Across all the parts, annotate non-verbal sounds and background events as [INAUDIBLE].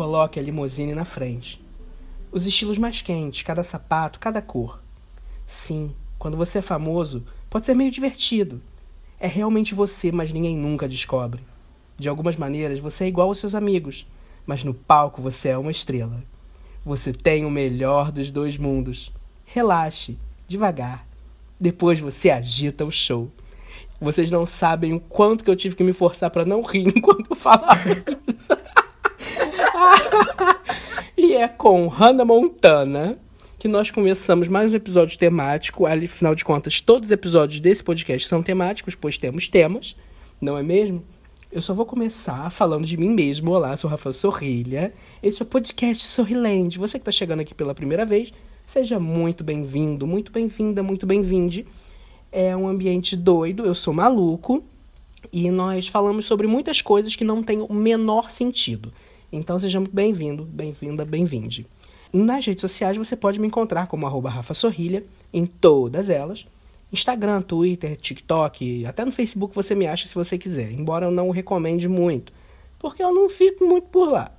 coloque a limusine na frente. Os estilos mais quentes, cada sapato, cada cor. Sim, quando você é famoso, pode ser meio divertido. É realmente você, mas ninguém nunca descobre. De algumas maneiras, você é igual aos seus amigos, mas no palco você é uma estrela. Você tem o melhor dos dois mundos. Relaxe, devagar. Depois você agita o show. Vocês não sabem o quanto que eu tive que me forçar para não rir [LAUGHS] enquanto falava isso. e é com Hannah Montana que nós começamos mais um episódio temático. Afinal de contas, todos os episódios desse podcast são temáticos, pois temos temas, não é mesmo? Eu só vou começar falando de mim mesmo. Olá, sou Rafael Sorrilha. Esse é o podcast Sorriland. Você que está chegando aqui pela primeira vez, seja muito bem-vindo, muito bem-vinda, muito bem-vinde. É um ambiente doido, eu sou maluco e nós falamos sobre muitas coisas que não têm o menor sentido. Então seja muito bem-vindo, bem-vinda, bem-vinde. Nas redes sociais você pode me encontrar como arroba Rafa Sorrilha, em todas elas. Instagram, Twitter, TikTok, até no Facebook você me acha se você quiser, embora eu não recomende muito, porque eu não fico muito por lá.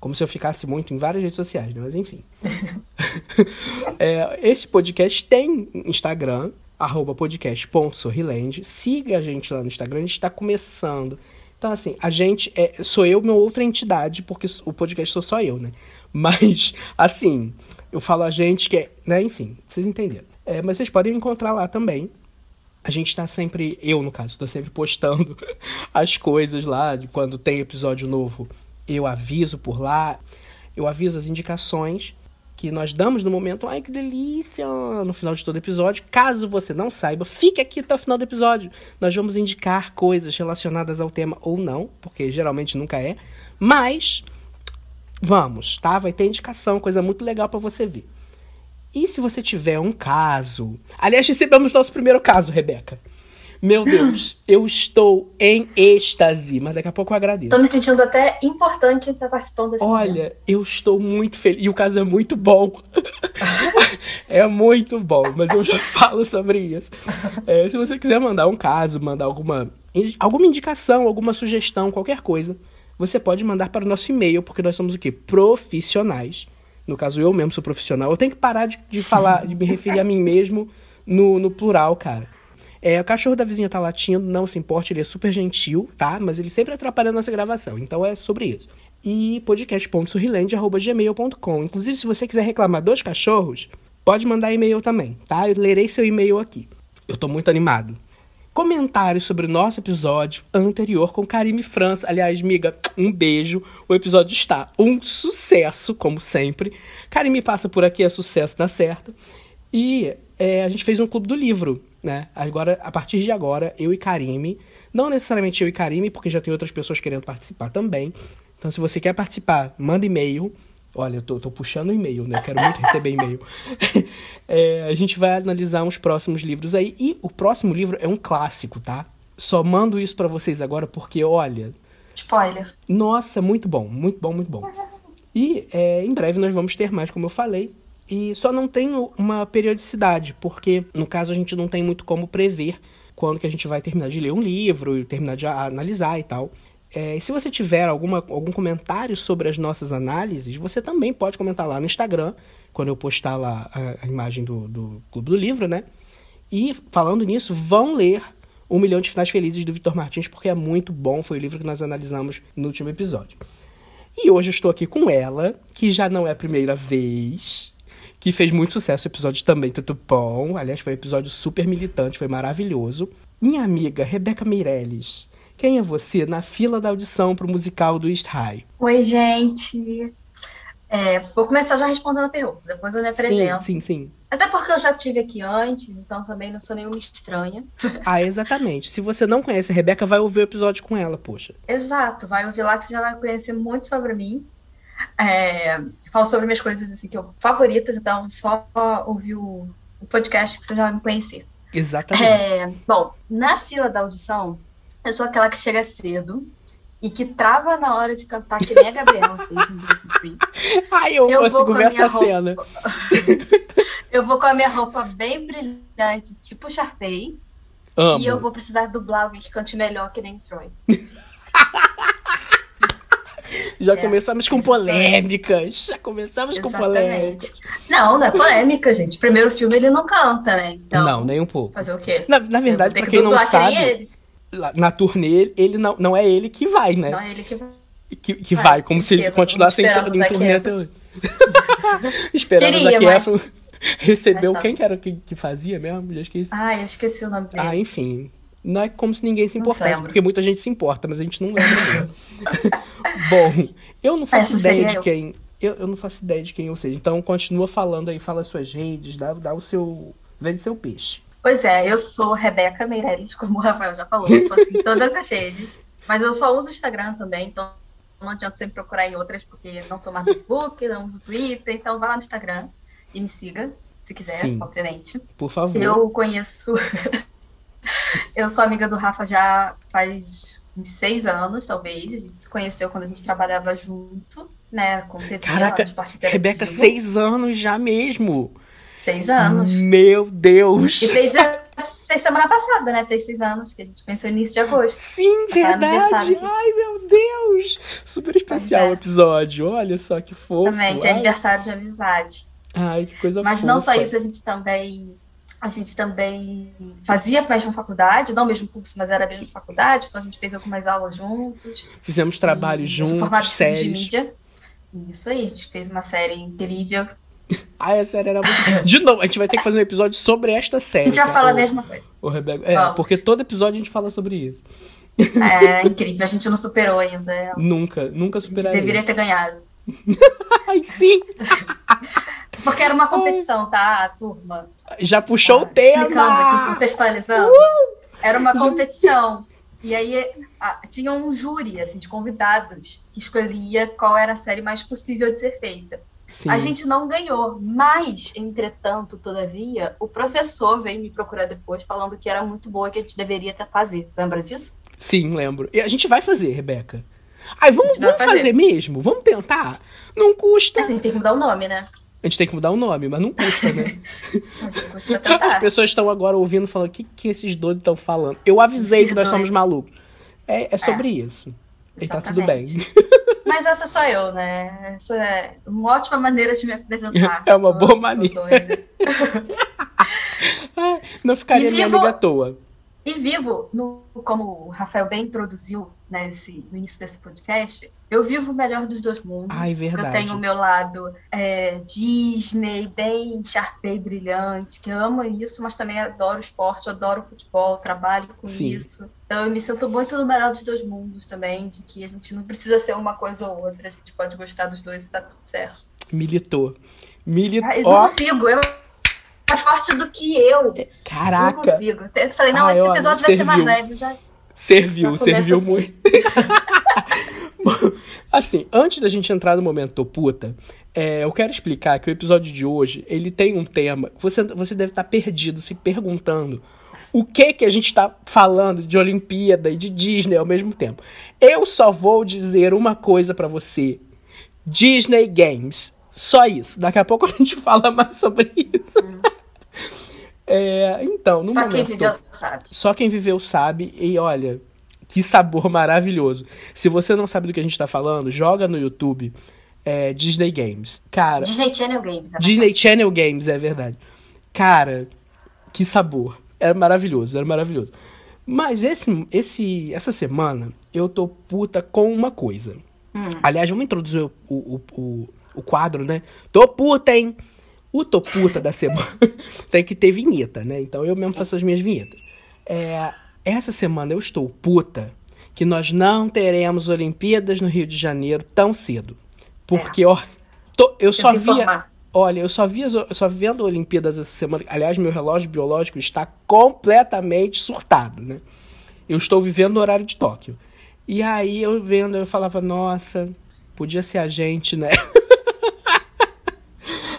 Como se eu ficasse muito em várias redes sociais, né? mas enfim. [LAUGHS] é, esse podcast tem Instagram, arroba podcast.sorriland. Siga a gente lá no Instagram, a gente está começando. Então, assim, a gente é, sou eu, minha outra entidade, porque o podcast sou só eu, né? Mas, [LAUGHS] assim, eu falo a gente que é, né? Enfim, vocês entenderam. É, mas vocês podem me encontrar lá também. A gente tá sempre, eu no caso, tô sempre postando [LAUGHS] as coisas lá, de quando tem episódio novo, eu aviso por lá, eu aviso as indicações que nós damos no momento. Ai, que delícia! No final de todo episódio. Caso você não saiba, fique aqui até o final do episódio. Nós vamos indicar coisas relacionadas ao tema ou não, porque geralmente nunca é. Mas Vamos, tá? Vai ter indicação, coisa muito legal para você ver. E se você tiver um caso. Aliás, recebemos nosso primeiro caso, Rebeca. Meu Deus, eu estou em êxtase, mas daqui a pouco eu agradeço. Tô me sentindo até importante estar participando desse Olha, momento. eu estou muito feliz. E o caso é muito bom. [LAUGHS] é muito bom, mas eu já [LAUGHS] falo sobre isso. É, se você quiser mandar um caso, mandar alguma, alguma indicação, alguma sugestão, qualquer coisa, você pode mandar para o nosso e-mail, porque nós somos o quê? Profissionais. No caso, eu mesmo sou profissional. Eu tenho que parar de, de falar, de me referir a mim mesmo no, no plural, cara. É, o cachorro da vizinha tá latindo, não se importe, ele é super gentil, tá? Mas ele sempre atrapalha a nossa gravação, então é sobre isso. E podcast.surrilândia.gmail.com Inclusive, se você quiser reclamar dos cachorros, pode mandar e-mail também, tá? Eu lerei seu e-mail aqui. Eu tô muito animado comentários sobre o nosso episódio anterior com Karime França. Aliás, miga, um beijo. O episódio está um sucesso, como sempre. Karime passa por aqui, é sucesso na certa. E é, a gente fez um clube do livro, né? Agora, a partir de agora, eu e Karime. Não necessariamente eu e Karime, porque já tem outras pessoas querendo participar também. Então, se você quer participar, manda e-mail Olha, eu tô, tô puxando e-mail, né? Quero muito receber e-mail. [LAUGHS] é, a gente vai analisar uns próximos livros aí. E o próximo livro é um clássico, tá? Só mando isso para vocês agora porque, olha. Spoiler. Nossa, muito bom, muito bom, muito bom. E é, em breve nós vamos ter mais, como eu falei. E só não tem uma periodicidade, porque no caso a gente não tem muito como prever quando que a gente vai terminar de ler um livro e terminar de analisar e tal. É, se você tiver alguma, algum comentário sobre as nossas análises, você também pode comentar lá no Instagram, quando eu postar lá a, a imagem do, do Clube do Livro, né? E falando nisso, vão ler Um Milhão de Finais Felizes do Vitor Martins, porque é muito bom, foi o livro que nós analisamos no último episódio. E hoje eu estou aqui com ela, que já não é a primeira vez, que fez muito sucesso o episódio também, tudo bom. Aliás, foi um episódio super militante, foi maravilhoso. Minha amiga Rebeca Meirelles quem é você na fila da audição para o musical do East High? Oi, gente. É, vou começar já respondendo a pergunta, depois eu me apresento. Sim, sim, sim. Até porque eu já tive aqui antes, então também não sou nenhuma estranha. [LAUGHS] Ah, exatamente. Se você não conhece a Rebeca, vai ouvir o episódio com ela, poxa. Exato, vai ouvir lá que você já vai conhecer muito sobre mim. É, falo sobre minhas coisas assim que eu favoritas, então só ouvir o, o podcast que você já vai me conhecer. Exatamente. É, bom, na fila da audição, eu sou aquela que chega cedo e que trava na hora de cantar, que nem a Gabriela fez em Dream [LAUGHS] Ai, eu, eu consigo ver essa roupa... cena. [LAUGHS] eu vou com a minha roupa bem brilhante, tipo Sharpay. Amo. E eu vou precisar dublar alguém que cante melhor que nem Troy. [LAUGHS] Já É, começamos com polêmicas. Já começamos com polêmicas. Não, não é polêmica, gente. Primeiro filme ele não canta, né? Então, não, nem um pouco. fazer o quê? Na, na verdade, pra quem não que nem sabe, ele. lá- na turnê, ele não, não é ele que vai, né? Não é ele que vai. Que, que Vai, vai, como se ele continuasse em, em turnê até hoje. [LAUGHS] Esperando Queria, Zac mas- [LAUGHS] recebeu Mas tá. quem que era que, que fazia mesmo? Já esqueci. Ai, eu esqueci o nome dele. Ah, enfim. Não é como se ninguém se importasse, porque muita gente se importa, mas a gente não lembra. [LAUGHS] Bom, eu não faço Essa ideia de eu. quem. Eu, eu não faço ideia de quem eu seja. Então continua falando aí, fala as suas redes, dá, dá o seu. Vende seu peixe. Pois é, eu sou Rebeca Meireles, como o Rafael já falou, eu sou assim em [LAUGHS] todas as redes. Mas eu só uso o Instagram também, então não adianta sempre procurar em outras, porque não tô mais no Facebook, não uso Twitter, então vai lá no Instagram e me siga, se quiser, Sim. obviamente. Por favor. Eu conheço. Eu sou amiga do Rafa já faz uns seis anos, talvez. A gente se conheceu quando a gente trabalhava junto, né? Com TV, Caraca. Rebeca, seis anos já mesmo. Seis anos. Meu Deus. E fez a, fez semana passada, né? Fez seis anos, que a gente conheceu no início de agosto. Sim, verdade. Ai, meu Deus. Super especial é. o episódio. Olha só que fofo. Também, de aniversário de amizade. ai, que coisa Mas fofa. não só isso, a gente também. A gente também fazia a mesma faculdade, não o mesmo curso, mas era a mesma faculdade, então a gente fez algumas aulas juntos. Fizemos trabalho eu sou formada juntos, em estudo de séries. mídia. Isso aí, a gente fez uma série incrível. [LAUGHS] Ai, a série era muito. De novo, a gente vai ter que fazer um episódio sobre esta A série. gente já tá? fala a Ô, mesma coisa. ô, Rebeca. É, Vamos. porque todo episódio a gente fala sobre isso. É incrível, a gente não superou ainda. A Nunca, nunca gente superarei. deveria ter ganhado. [LAUGHS] Ai, sim! [LAUGHS] Porque era uma competição, tá, turma? Já puxou o Ah, aqui, tema! contextualizando. Era uma competição. E aí a- tinha um júri assim, de convidados que escolhia qual era a série mais possível de ser feita. Sim. A gente não ganhou, mas, entretanto, todavia, o professor veio me procurar depois falando que era muito boa que a gente deveria até fazer. Lembra disso? Sim, lembro. E a gente vai fazer, Rebeca. Ai, vamos, vamos fazer. fazer. mesmo? Vamos tentar? Não custa. Assim, a gente tem que mudar o nome, né? A gente tem que mudar o nome, mas não custa, né? [LAUGHS] Custa As pessoas estão agora ouvindo falando: o que, que esses doidos estão falando? Eu avisei que nós somos malucos. É, é sobre isso. E tá tudo bem. Exatamente. [LAUGHS] Mas essa sou eu, né? Essa é uma ótima maneira de me apresentar. É uma boa maneira. [LAUGHS] não ficaria E minha vivo- amiga à toa. E vivo, no, como o Rafael bem introduziu né, esse- no início desse podcast, eu vivo o melhor dos dois mundos. Ai, verdade. Eu tenho o meu lado é, Disney, bem Sharpay brilhante, que amo isso, mas também adoro esporte, adoro futebol, trabalho com Sim. isso. Então eu me sinto muito no melhor dos dois mundos também, de que a gente não precisa ser uma coisa ou outra, a gente pode gostar dos dois e tá tudo certo. Militou. Militou. Ah, eu não consigo, eu mais forte do que eu. Não Caraca. consigo. Eu falei, não, Ai, esse ó, episódio vai ser mais serviu. leve. Já Serviu, serviu assim. muito. [LAUGHS] [LAUGHS] Assim, antes da gente entrar no momento tô puta, é, eu quero explicar que o episódio de hoje, ele tem um tema, você, você deve estar perdido, se perguntando o que que a gente tá falando de Olimpíada e de Disney ao mesmo tempo. Eu só vou dizer uma coisa pra você. Disney Games. Só isso. Daqui a pouco a gente [LAUGHS] fala mais sobre isso. [LAUGHS] É, então, no Só momento quem viveu sabe. só quem viveu sabe. E olha, que sabor maravilhoso. Se você não sabe do que a gente tá falando, joga no YouTube é, Disney Games. Cara, Disney Channel Games. é Disney Channel Games, é verdade. Cara, que sabor. Era maravilhoso, era maravilhoso. Mas esse, esse, essa semana eu tô puta com uma coisa. Hum. Aliás, vamos introduzir o, o, o, o quadro, né? Tô puta, hein? O tô puta da semana [LAUGHS] tem que ter vinheta, né? Então eu mesmo faço as minhas vinhetas. É, essa semana eu estou puta que nós não teremos Olimpíadas no Rio de Janeiro tão cedo. Porque, ó, tô- eu só Tento via. Olha, eu só, vi, eu só vendo Olimpíadas essa semana. Aliás, meu relógio biológico está completamente surtado, né? Eu estou vivendo o horário de Tóquio. E aí eu vendo, eu falava, nossa, podia ser a gente, né? [LAUGHS]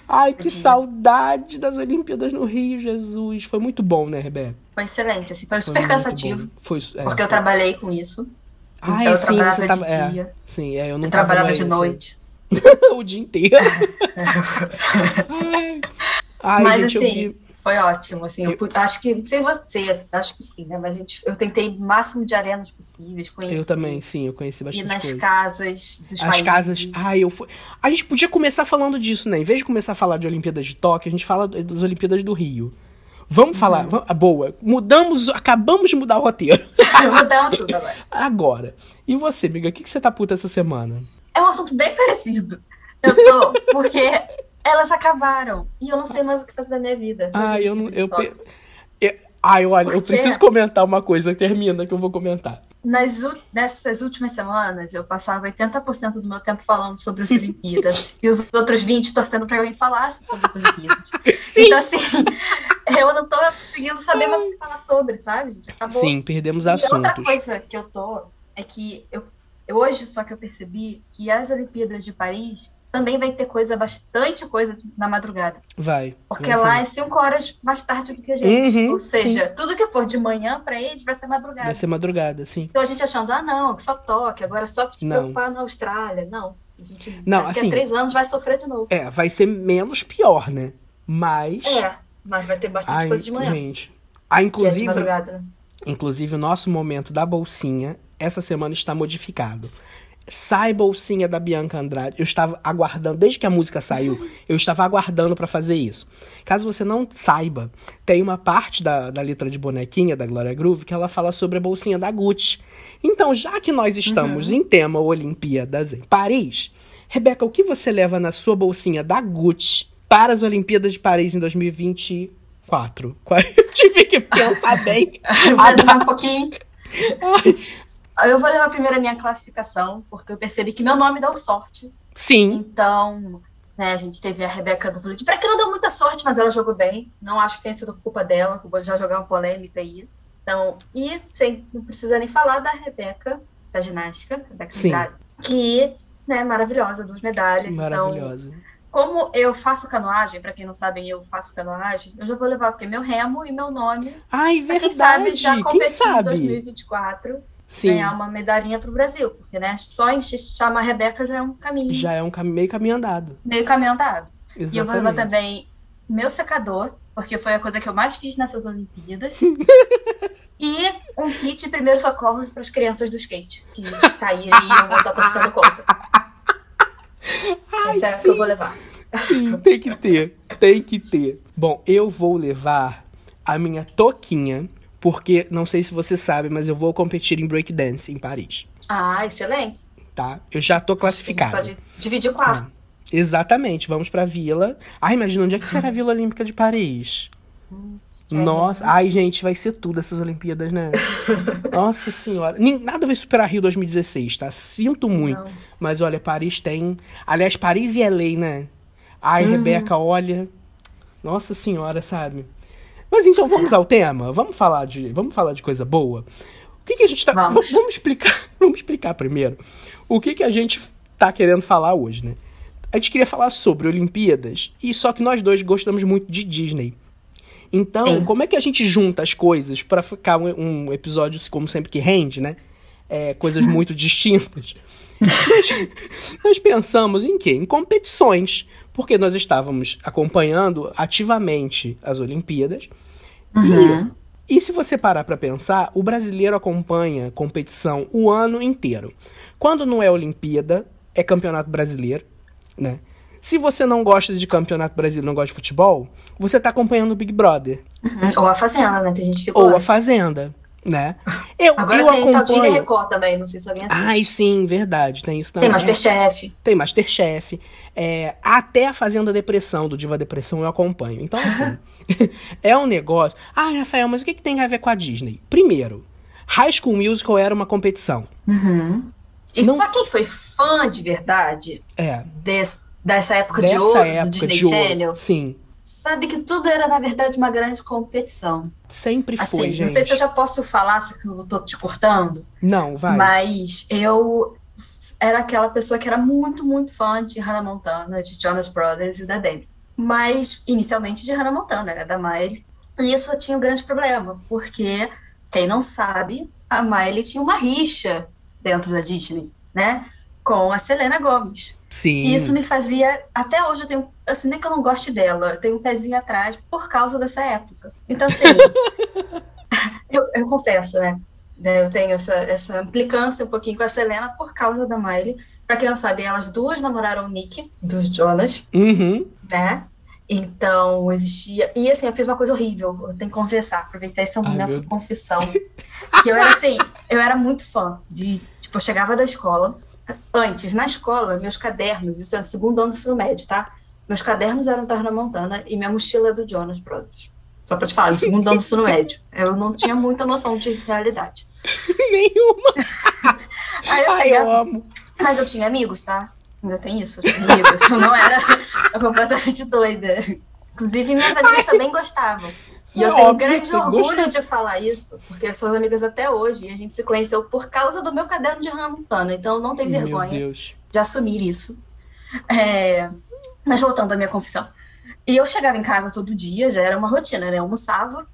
Ai, que saudade das Olimpíadas no Rio, Jesus. Foi muito bom, né, Rebeca? Foi excelente, assim, foi Foi super cansativo. Foi, é, porque eu trabalhei com isso. Ah, então eu sim, trabalhava você de tava. é, dia, sim, é, eu não eu trabalhava de assim, noite. [LAUGHS] o dia inteiro. Ai, [LAUGHS] Ai, Mas gente, assim, vi. foi ótimo, assim, eu, eu, acho que, não sei você, acho que sim, né, mas a gente, eu tentei o máximo de arenas possíveis, conheci. Eu também, sim, eu conheci bastante E nas coisa. casas dos As casas, ai, eu fui... A gente podia começar falando disso, né, em vez de começar a falar de Olimpíadas de Tóquio, a gente fala das Olimpíadas do Rio. Vamos uhum. falar, vamos, boa, mudamos, acabamos de mudar o roteiro. [LAUGHS] Mudamos tudo agora. Agora, e você, amiga, o que, que você tá puta essa semana? É um assunto bem parecido. Eu tô, porque elas acabaram. E eu não sei mais o que fazer da minha vida. Ah, eu não. Eu, pe... eu, ai, olha, eu preciso comentar uma coisa. Termina que eu vou comentar. Nas, nessas últimas semanas, eu passava 80% do meu tempo falando sobre as Olimpíadas [LAUGHS] e os outros 20% torcendo para alguém falasse sobre as Olimpíadas. Sim. Então, assim, [LAUGHS] eu não tô conseguindo saber mais o que falar sobre, sabe, gente? Acabou. Sim, perdemos e assuntos. outra coisa que eu tô é que eu, eu hoje só que eu percebi que as Olimpíadas de Paris também vai ter coisa, bastante coisa na madrugada. Vai. Porque vai lá é cinco horas mais tarde do que a gente. Uhum, Ou seja, sim. tudo que for de manhã para eles vai ser madrugada. Vai ser madrugada, sim. Então a gente achando, ah, não, só toque, agora é só se não. preocupar na Austrália. Não. A gente, não, daqui assim, a três anos vai sofrer de novo. É, vai ser menos pior, né? Mas. É, mas vai ter bastante Ai, coisa de manhã. Gente. Ah, inclusive. É madrugada? Inclusive, o nosso momento da bolsinha, essa semana está modificado sai bolsinha da Bianca Andrade. Eu estava aguardando, desde que a música saiu, eu estava aguardando para fazer isso. Caso você não saiba, tem uma parte da, da letra de bonequinha da Gloria Groove que ela fala sobre a bolsinha da Gucci. Então, já que nós estamos uhum. em tema Olimpíadas em Paris, Rebeca, o que você leva na sua bolsinha da Gucci para as Olimpíadas de Paris em 2024? [LAUGHS] Eu tive que pensar bem. [LAUGHS] Vou um pouquinho. Eu vou levar primeiro a minha classificação, porque eu percebi que meu nome deu sorte. Sim. Então, né, a gente teve a Rebeca do Vluid, para que não deu muita sorte, mas ela jogou bem. Não acho que tenha sido culpa dela, já jogar uma polêmica aí. Então, e sem, não precisa nem falar da Rebeca, da ginástica, Rebeca Sim. Andrade, que né, maravilhosa, duas medalhas. Maravilhosa. Então, como eu faço canoagem, para quem não sabe, eu faço canoagem, eu já vou levar porque meu remo e meu nome. Ai, verdade. Quem sabe já competi quem sabe? em 2024 Sim. ganhar uma medalhinha pro Brasil, porque né, só em chamar a Rebeca já é um caminho. Já é um cam meio caminho andado. Meio caminho andado. Exatamente. E eu vou levar também meu secador, porque foi a coisa que eu mais fiz nessas Olimpíadas. [LAUGHS] e um kit de primeiro socorro para as crianças do skate, que caírem e eu vou estar torcendo contra. Ai, Essa é a sim. que eu vou levar. Sim, tem que ter. Tem que ter. Bom, eu vou levar a minha toquinha, porque não sei se você sabe, mas eu vou competir em breakdance em Paris. Ah, excelente. Tá? Eu já tô A gente classificado. pode dividir o quarto. Exatamente, vamos pra vila. Ai, imagina onde é que será a Vila Olímpica de Paris? [LAUGHS] Nossa, ai, gente, vai ser tudo essas Olimpíadas, né? [LAUGHS] Nossa senhora. Nada vai superar Rio 2016, tá? Sinto muito. Não. Mas olha, Paris tem. Aliás, Paris e LA, né? Ai, Rebeca, olha. Nossa senhora, sabe? Mas então vamos ao tema? Vamos falar de, vamos falar de coisa boa? O que, que a gente tá. Vamos. Vamos explicar. [LAUGHS] Vamos explicar primeiro. O que, que a gente tá querendo falar hoje, né? A gente queria falar sobre Olimpíadas, e só que nós dois gostamos muito de Disney. Então, Sim. como é que a gente junta as coisas pra ficar um, um episódio, como sempre, que rende, né? É, coisas [LAUGHS] muito distintas. Nós, nós pensamos em quê? Em competições. Porque nós estávamos acompanhando ativamente as Olimpíadas. Uhum. E se você parar pra pensar, o brasileiro acompanha competição o ano inteiro. Quando não é Olimpíada, é Campeonato Brasileiro, né? Se você não gosta de Campeonato Brasileiro, não gosta de futebol, você tá acompanhando o Big Brother Uhum. Ou a Fazenda, né? Tem gente que ou gosta. a Fazenda, né? [LAUGHS] Eu, Agora eu tem tal de acompanho. Record também, não sei se alguém assiste. Ai, sim, verdade, tem isso também. tem Masterchef. Tem Masterchef. É, até a Fazenda Depressão, do Diva Depressão, eu acompanho. Então, assim, [LAUGHS] [LAUGHS] é um negócio. Ah, Rafael, mas o que, que tem a ver com a Disney? Primeiro, High School Musical era uma competição. E Não- só quem foi fã de verdade É. des- dessa época de Dessa ouro época do Disney de ouro. Channel Sim. Sabe que tudo era, na verdade, uma grande competição. Sempre Assim, foi, não gente. sei se eu já posso falar, se eu tô te cortando, Não, vai. mas eu era aquela pessoa que era muito, muito fã de Hannah Montana, de Jonas Brothers e da Demi. Mas, inicialmente, de Hannah Montana, era da Miley. E isso eu tinha um grande problema, porque, quem não sabe, a Miley tinha uma rixa dentro da Disney, né? Com a Selena Gomes. Sim. E isso me fazia. Até hoje eu tenho. Assim, nem que eu não goste dela, eu tenho um pezinho atrás por causa dessa época. Então, assim. [LAUGHS] eu, eu confesso, né? Eu tenho essa, essa implicância um pouquinho com a Selena por causa da Miley. Pra quem não sabe, elas duas namoraram o Nick, dos Jonas, Uhum. né? Então, existia. E assim, eu fiz uma coisa horrível, eu tenho que confessar, aproveitar esse Ai, momento meu de confissão. Que eu era assim, eu era muito fã de. Tipo, eu chegava da escola. Antes, na escola, meus cadernos, isso é o segundo ano do ensino médio, tá? Meus cadernos eram Tarna Montana e minha mochila é do Jonas Brothers. Só pra te falar, no segundo ano do ensino médio. Eu não tinha muita noção de realidade. [LAUGHS] Nenhuma. [LAUGHS] Aí eu Ai, eu amo. Mas eu tinha amigos, tá? Eu tenho isso, eu tinha amigos. Eu não era [LAUGHS] completamente doida. Inclusive, minhas amigas também gostavam. E eu tenho óbvio grande orgulho de falar isso, porque somos amigas até hoje. E a gente se conheceu por causa do meu caderno de Rampana. Então não tem vergonha de assumir isso. É, Mas voltando à minha confissão. E eu chegava em casa todo dia, já era uma rotina, né? Eu almoçava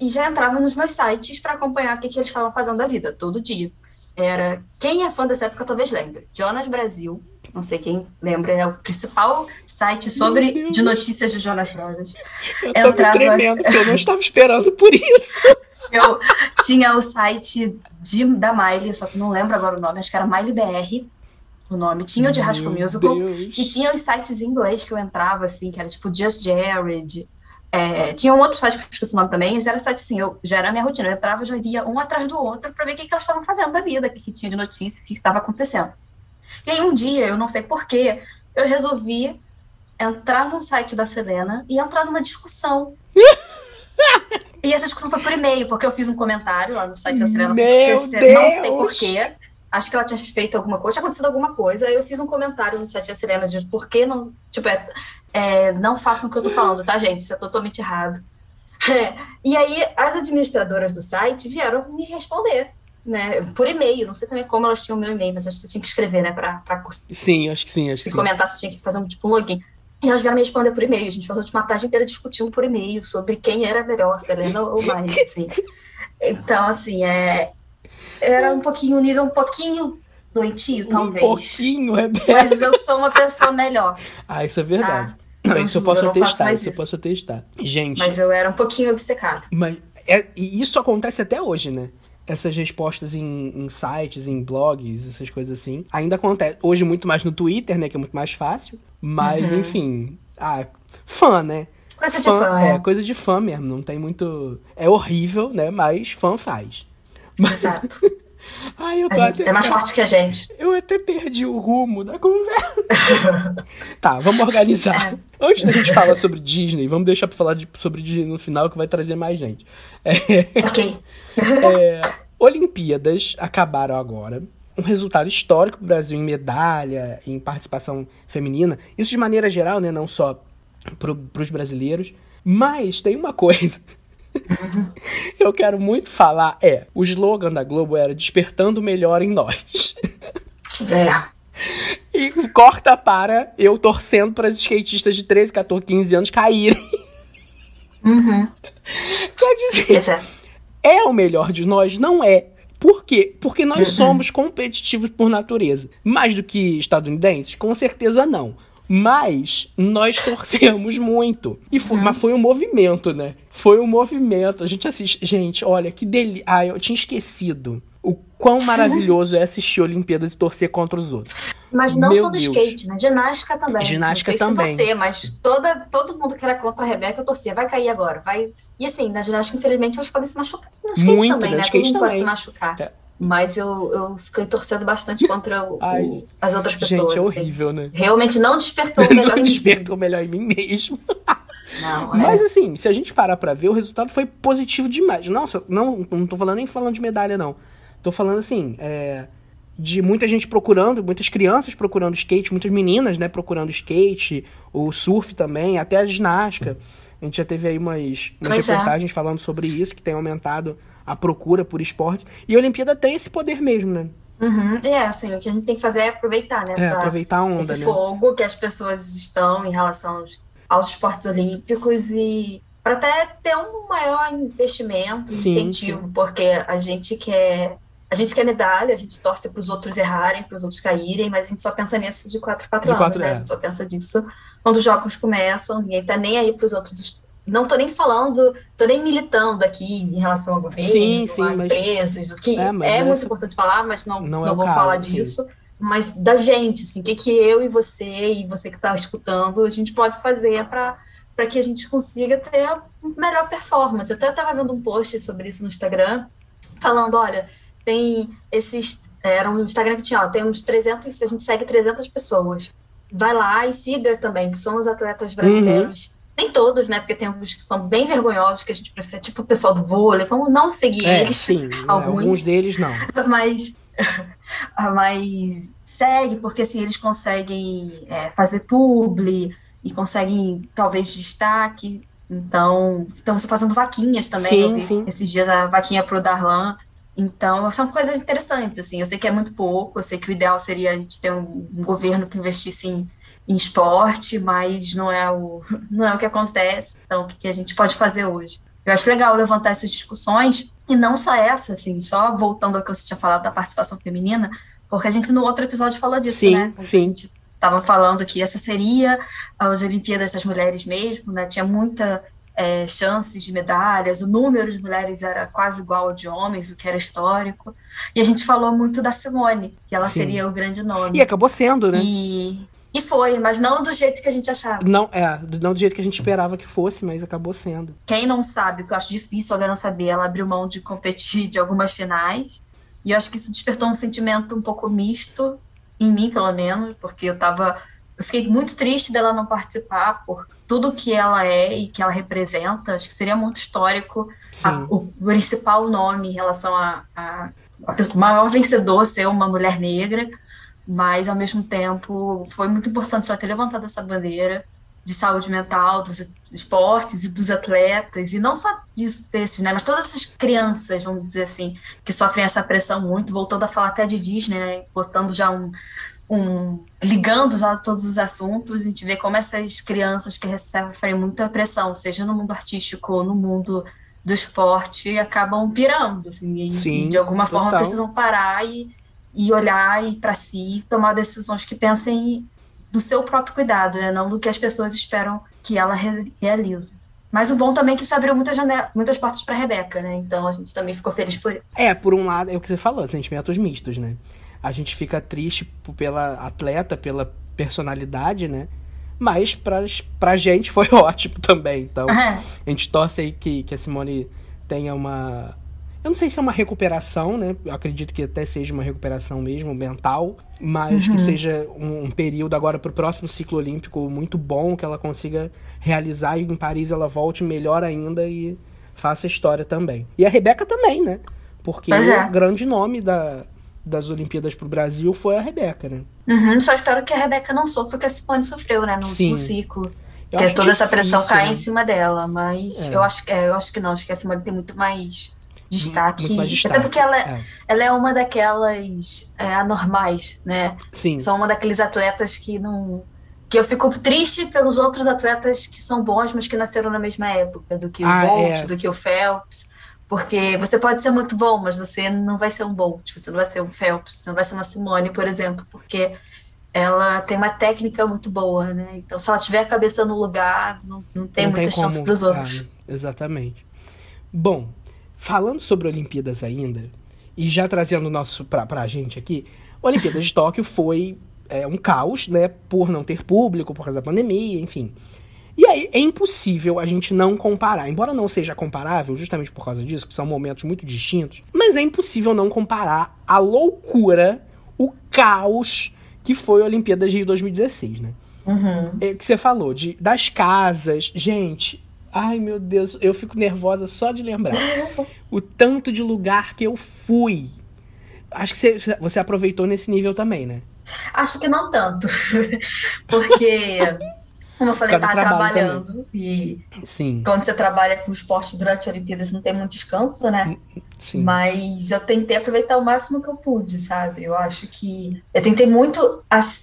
e já entrava nos meus sites para acompanhar o que, que eles estavam fazendo da vida, todo dia. Era. Quem é fã dessa época talvez lembre. Jonas Brasil, não sei quem lembra, é o principal site sobre de notícias de Jonas Brothers. Eu Eu tô me trava- tremendo, porque eu não estava esperando por isso. [LAUGHS] Eu tinha o site de, da Miley, só que não lembro agora o nome, acho que era Miley BR, o nome. Tinha o de Meu Musical. Deus. E tinha os sites em inglês que eu entrava, assim, que era tipo Just Jared. É, tinha um outro site que eu esqueci o nome também, mas era site assim, eu, já era a minha rotina. Eu entrava, já via um atrás do outro pra ver o que, que elas estavam fazendo da vida, o que, que tinha de notícia, o que estava acontecendo. E aí um dia, eu não sei porquê, eu resolvi entrar no site da Selena e entrar numa discussão. [LAUGHS] e essa discussão foi por e-mail, porque eu fiz um comentário lá no site da Selena. Meu porque, Não sei Deus! porquê. Acho que ela tinha feito alguma coisa, tinha acontecido alguma coisa. Aí eu fiz um comentário no site da Selena de por que não. Tipo, é, é, não façam o que eu tô falando, tá, gente? Isso é totalmente errado. É, [LAUGHS] e aí as administradoras do site vieram me responder, né? Por e-mail. Não sei também como elas tinham o meu e-mail, mas acho que você tinha que escrever, né? Pra, pra Sim, acho que sim, acho que se comentar, você tinha que fazer um tipo um login. E elas vieram me responder por e-mail. A gente passou tipo, uma tarde inteira discutindo por e-mail sobre quem era melhor, Selena ou [LAUGHS] Miley, assim. Então, assim, é... era um pouquinho, um nível um pouquinho doentio, Um talvez. pouquinho, Rebeca. Mas eu sou uma pessoa melhor, [LAUGHS] Ah, isso é verdade. tá? Não, Eu isso eu posso eu atestar, mais isso eu posso atestar. Gente, Mas eu era um pouquinho obcecada. Mas é- e isso acontece até hoje, né? Essas respostas em, em sites, em blogs, essas coisas assim. Ainda acontece. Hoje muito mais no Twitter, né? Que é muito mais fácil. Mas, Uhum. enfim. Ah, fã, né? Coisa de fã, é, é. coisa de fã mesmo. Não tem muito. É horrível, né? Mas fã faz. Exato. [LAUGHS] Ai, eu tô gente até. é mais forte que a gente. Eu até perdi o rumo da conversa. [LAUGHS] tá, vamos organizar. É. Antes da gente falar sobre Disney, vamos deixar pra falar de- sobre Disney no final, que vai trazer mais gente. É, Ok. É, Olimpíadas acabaram agora. Um resultado histórico pro Brasil em medalha, em participação feminina. Isso de maneira geral, né? Não só pro, pros brasileiros. Mas tem uma coisa [LAUGHS] que eu quero muito falar. É, o slogan da Globo era Despertando o Melhor em Nós. É. E corta para eu torcendo para os skatistas de 13, 14, 15 anos caírem. Uhum. [LAUGHS] Quer dizer, é. o melhor de nós? Não é. Por quê? Porque nós [LAUGHS] somos competitivos por natureza. Mais do que estadunidenses? Com certeza não. Mas nós torcemos [LAUGHS] muito. E foi, Mas foi um movimento, né? Foi um movimento. A gente assiste. Gente, olha que delícia. Ah, eu tinha esquecido o quão maravilhoso é assistir Olimpíadas e torcer contra os outros. Mas não Meu só do Deus. skate, né? Ginástica também. Ginástica não sei também. Se você, mas toda, todo mundo que era contra a Rebeca torcia. Vai cair agora, vai. E assim, na ginástica, infelizmente, elas podem se machucar. No skate Muito, também, né? Todo mundo pode também. se machucar. É. Mas eu, eu fiquei torcendo bastante [LAUGHS] contra o- Ai, o- as outras pessoas. Gente, é assim. horrível, né? Realmente não despertou [LAUGHS] o melhor Não em mim. despertou o melhor em mim mesmo. [LAUGHS] Não, é. Mas assim, se a gente parar pra ver, o resultado foi positivo demais. Não, só- não, não tô falando nem falando de medalha, não. Tô falando assim, é, de muita gente procurando, muitas crianças procurando skate, muitas meninas, né, procurando skate, o surf também, até a ginástica. A gente já teve aí umas, umas Pois é. reportagens falando sobre isso, que tem aumentado a procura por esporte. E a Olimpíada tem esse poder mesmo, né? Uhum. É, assim, o que a gente tem que fazer é aproveitar nessa, É, aproveitar a onda, esse né? fogo que as pessoas estão em relação aos, aos esportes olímpicos e para até ter um maior investimento, Sim, incentivo, porque a gente quer a gente quer medalha, a gente torce para os outros errarem, para os outros caírem, mas a gente só pensa nisso de 4 4 anos, quatro, né? É. A gente só pensa disso quando os jogos começam, ninguém tá nem aí para os outros. Não tô nem falando, tô nem militando aqui em relação ao governo, sim, sim, a empresas, o que é, é muito importante falar, mas não, não, não é vou caso, falar disso. Sim. Mas da gente, assim, o que, que eu e você e você que está escutando, a gente pode fazer para para que a gente consiga ter a melhor performance. Eu até estava vendo um post sobre isso no Instagram, falando, olha, tem esses... Era um Instagram que tinha, ó, tem uns 300, a gente segue 300 pessoas. Vai lá e siga também, que são os atletas brasileiros. Uhum. Nem todos, né? Porque tem alguns que são bem vergonhosos, que a gente prefere, tipo o pessoal do vôlei, vamos não seguir é, eles. Sim, [LAUGHS] alguns. alguns deles não. [LAUGHS] Mas, [LAUGHS] mas segue, porque assim, eles conseguem é, fazer publi, e conseguem talvez destaque. Então, estamos fazendo vaquinhas também. Sim, sim. esses dias a vaquinha para o Darlan. Então, são coisas interessantes, assim. Eu sei que é muito pouco, eu sei que o ideal seria a gente ter um, um governo que investisse em, em, esporte, mas não é, o, [LAUGHS] não é o que acontece. Então, o que, que a gente pode fazer hoje? Eu acho legal levantar essas discussões, e não só essa, assim, só voltando ao que você tinha falado da participação feminina, porque a gente no outro episódio falou disso, sim, né? Sim, A gente estava falando que essa seria as Olimpíadas das Mulheres mesmo, né? Tinha muita é, chances de medalhas, o número de mulheres era quase igual ao de homens, o que era histórico. E a gente falou muito da Simone, que ela Sim. seria o grande nome. E acabou sendo, né? E, e foi, mas não do jeito que a gente achava. Não, é, não do jeito que a gente esperava que fosse, mas acabou sendo. Quem não sabe, que eu acho difícil alguém não saber, ela abriu mão de competir de algumas finais. E eu acho que isso despertou um sentimento um pouco misto em mim, pelo menos, porque eu tava. Eu fiquei muito triste dela não participar por tudo que ela é e que ela representa. Acho que seria muito histórico a, o principal nome em relação a, a, a o maior vencedor ser uma mulher negra, mas ao mesmo tempo foi muito importante ela ter levantado essa bandeira de saúde mental dos esportes e dos atletas, e não só disso, desses, né, mas todas essas crianças, vamos dizer assim, que sofrem essa pressão muito, voltando a falar até de Disney, né, botando já um, um ligando já todos os assuntos, a gente vê como essas crianças que recebem muita pressão, seja no mundo artístico ou no mundo do esporte, acabam pirando, assim, e, Sim, e de alguma total. forma precisam parar e, e olhar e para si, tomar decisões que pensem do seu próprio cuidado, né? não do que as pessoas esperam que ela re realize. Mas o bom também é que isso abriu muitas, muitas portas para Rebeca, né? Então a gente também ficou feliz por isso. É, por um lado, é o que você falou, sentimentos mistos, né? A gente fica triste pela atleta, pela personalidade, né? Mas pra, pra gente [LAUGHS] foi ótimo também. Então, a gente torce aí que, que a Simone tenha uma, eu não sei se é uma recuperação, né? Eu acredito que até seja uma recuperação mesmo, mental, mas uhum. que seja um, um período agora para o próximo ciclo olímpico muito bom, que ela consiga realizar e em Paris ela volte melhor ainda e faça história também. E a Rebeca também, né? Porque é. o grande nome da, das Olimpíadas para o Brasil foi a Rebeca, né? Uhum, só espero que a Rebeca não sofra o que a Simone sofreu, né? No Sim. último ciclo. Eu que toda essa pressão cai né? em cima dela, mas é. eu, acho, é, eu acho que não, acho que a Simone tem muito mais destaque. destaque. Até porque ela é. ela é uma daquelas é, anormais, né? Sim. São uma daqueles atletas que não. Que eu fico triste pelos outros atletas que são bons, mas que nasceram na mesma época, do que o ah, Bolt, é. do que o Phelps. Porque você pode ser muito bom, mas você não vai ser um Bolt, você não vai ser um Phelps, você não vai ser uma Simone, por exemplo, porque ela tem uma técnica muito boa, né? Então, se ela tiver a cabeça no lugar, não, não tem não muita tem chance para os outros. Ah, exatamente. Bom, falando sobre Olimpíadas ainda, e já trazendo nosso pra, pra gente aqui, Olimpíadas de Tóquio foi é, um caos, né? Por não ter público, por causa da pandemia, enfim. E aí é impossível a gente não comparar, embora não seja comparável, justamente por causa disso, que são momentos muito distintos, mas é impossível não comparar a loucura, o caos que foi a Olimpíada de Rio 2016, né? Uhum. É, que você falou, de, das casas. Gente, Ai, meu Deus, eu fico nervosa só de lembrar. [LAUGHS] o tanto de lugar que eu fui. Acho que você, você aproveitou nesse nível também, né? Acho que não tanto. [LAUGHS] Porque, como eu falei, tá trabalhando. Também. E Sim. quando você trabalha com esporte durante a Olimpíadas, não tem muito descanso, né? Sim. Mas eu tentei aproveitar o máximo que eu pude, sabe? Eu acho que. Eu tentei muito,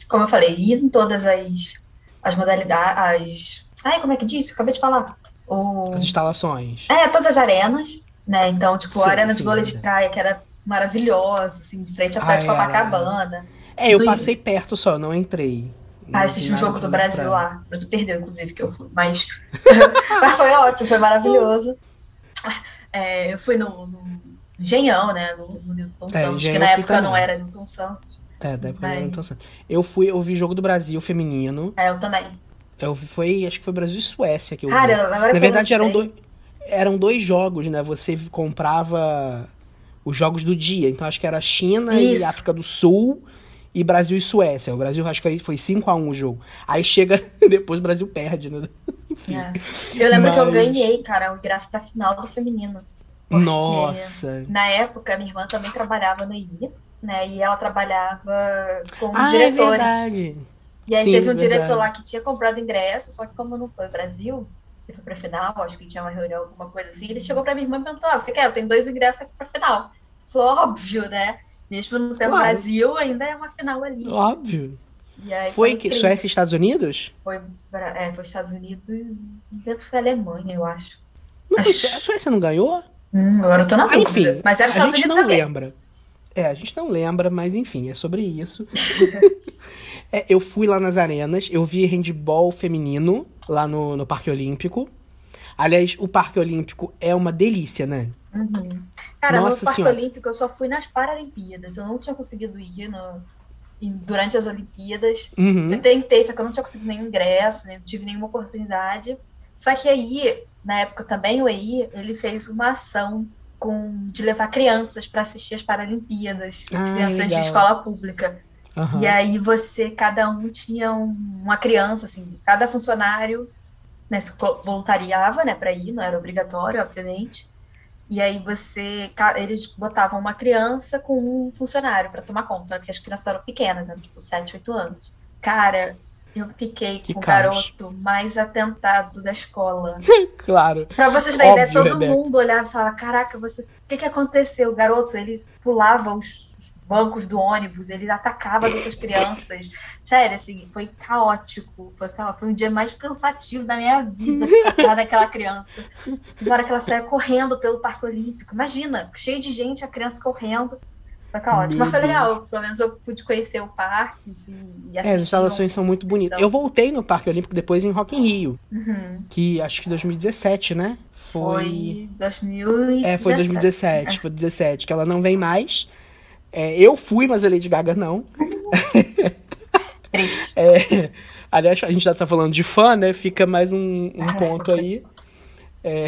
como eu falei, ir em todas as, as modalidades. As... Ai, como é que disse? acabei de falar o... As instalações. É, todas as arenas, né? Então, tipo, sim, a arena sim, de vôlei de praia, que era maravilhosa, assim, de frente à praia de Ah, era. Copacabana. É, eu Do- passei perto só, não entrei. Não Ah, assisti vi jogo do Brasil praia. lá. O Brasil perdeu, inclusive, que eu fui. Mas, [LAUGHS] mas foi ótimo, foi maravilhoso. É, eu fui no, no Engenhão, né? No, no Newton É, Santos, que na época não também. era Newton Santos. É, da época Mas- não tô sabendo. Eu fui, eu vi jogo do Brasil feminino. É, eu também. Eu vi- foi, acho que foi Brasil e Suécia que eu vi. Cara, agora Na verdade, eram dois, eram dois jogos, né? Você comprava os jogos do dia. Então, acho que era China e Isso. África do Sul e Brasil e Suécia. O Brasil, acho que foi, foi 5x1 o jogo. Aí chega, [LAUGHS] depois o Brasil perde, né? [LAUGHS] Enfim. É. Eu lembro que eu Mas- ganhei, cara, o ingresso pra final do feminino. Nossa. Na época, minha irmã também trabalhava no IA, né? E ela trabalhava com os Ah, é diretores. verdade. E aí Sim, teve um verdade. diretor lá que tinha comprado ingresso, só que como não foi Brasil, ele foi pra final, acho que tinha uma reunião, alguma coisa assim, ele chegou pra minha irmã e perguntou, ah, você quer? Eu tenho dois ingressos aqui pra final. Falou, óbvio, né? Mesmo não tendo Claro. Brasil, ainda é uma final ali. Óbvio. Aí Foi que. Suécia e Estados Unidos? Foi, é, foi Estados Unidos, não sei se foi Alemanha, eu acho. Não Acho- a Suécia não ganhou? Hum, agora eu tô na Ah, enfim, dúvida. Mas era a Estados gente Unidos não também. lembra. É, a gente não lembra, mas enfim, é sobre isso. [LAUGHS] É, eu fui lá nas arenas, eu vi handball feminino lá no, no Parque Olímpico. Aliás, o Parque Olímpico é uma delícia, né? Uhum. Cara, Nossa no Parque Senhora. Olímpico eu só fui nas Paralimpíadas. Eu não tinha conseguido ir no- durante as Olimpíadas. Uhum. Eu tentei, só que eu não tinha conseguido nenhum ingresso, nem não tive nenhuma oportunidade. Só que aí, na época também, o EI, ele fez uma ação com, de levar crianças para assistir as Paralimpíadas, Ah, crianças legal. de escola pública. Aham. E aí você, cada um tinha um- uma criança, assim, cada funcionário né, se vo- voluntariava, né, para ir, não era obrigatório, obviamente. E aí você, eles botavam uma criança com um funcionário para tomar conta, porque as crianças eram pequenas, eram tipo 7, 8 anos. Cara, eu fiquei Que com o garoto mais atentado da escola. [LAUGHS] Claro. Pra vocês terem ideia, Óbvio, todo Rebeca. mundo olhava e falava: Caraca, você... o que, que aconteceu? O garoto, ele pulava os bancos do ônibus, ele atacava as outras crianças. Sério, assim, foi caótico. Foi, foi um dia mais cansativo da minha vida atrás [LAUGHS] daquela criança. Teve hora que ela saia correndo pelo Parque Olímpico. Imagina, cheio de gente, a criança correndo. Foi caótico. Mas foi legal. Pelo menos eu pude conhecer o parque assim, e É, as assistir. instalações são muito bonitas. Então- Eu voltei no Parque Olímpico depois em Rock in Rio, Uhum. que acho que 2017, né? Foi 2017. É, foi 2017, foi 2017, que ela não vem mais. É, eu fui, mas a Lady Gaga não. [LAUGHS] Triste. É, aliás, a gente já tá falando de fã, né? Fica mais um, um ponto aí. É,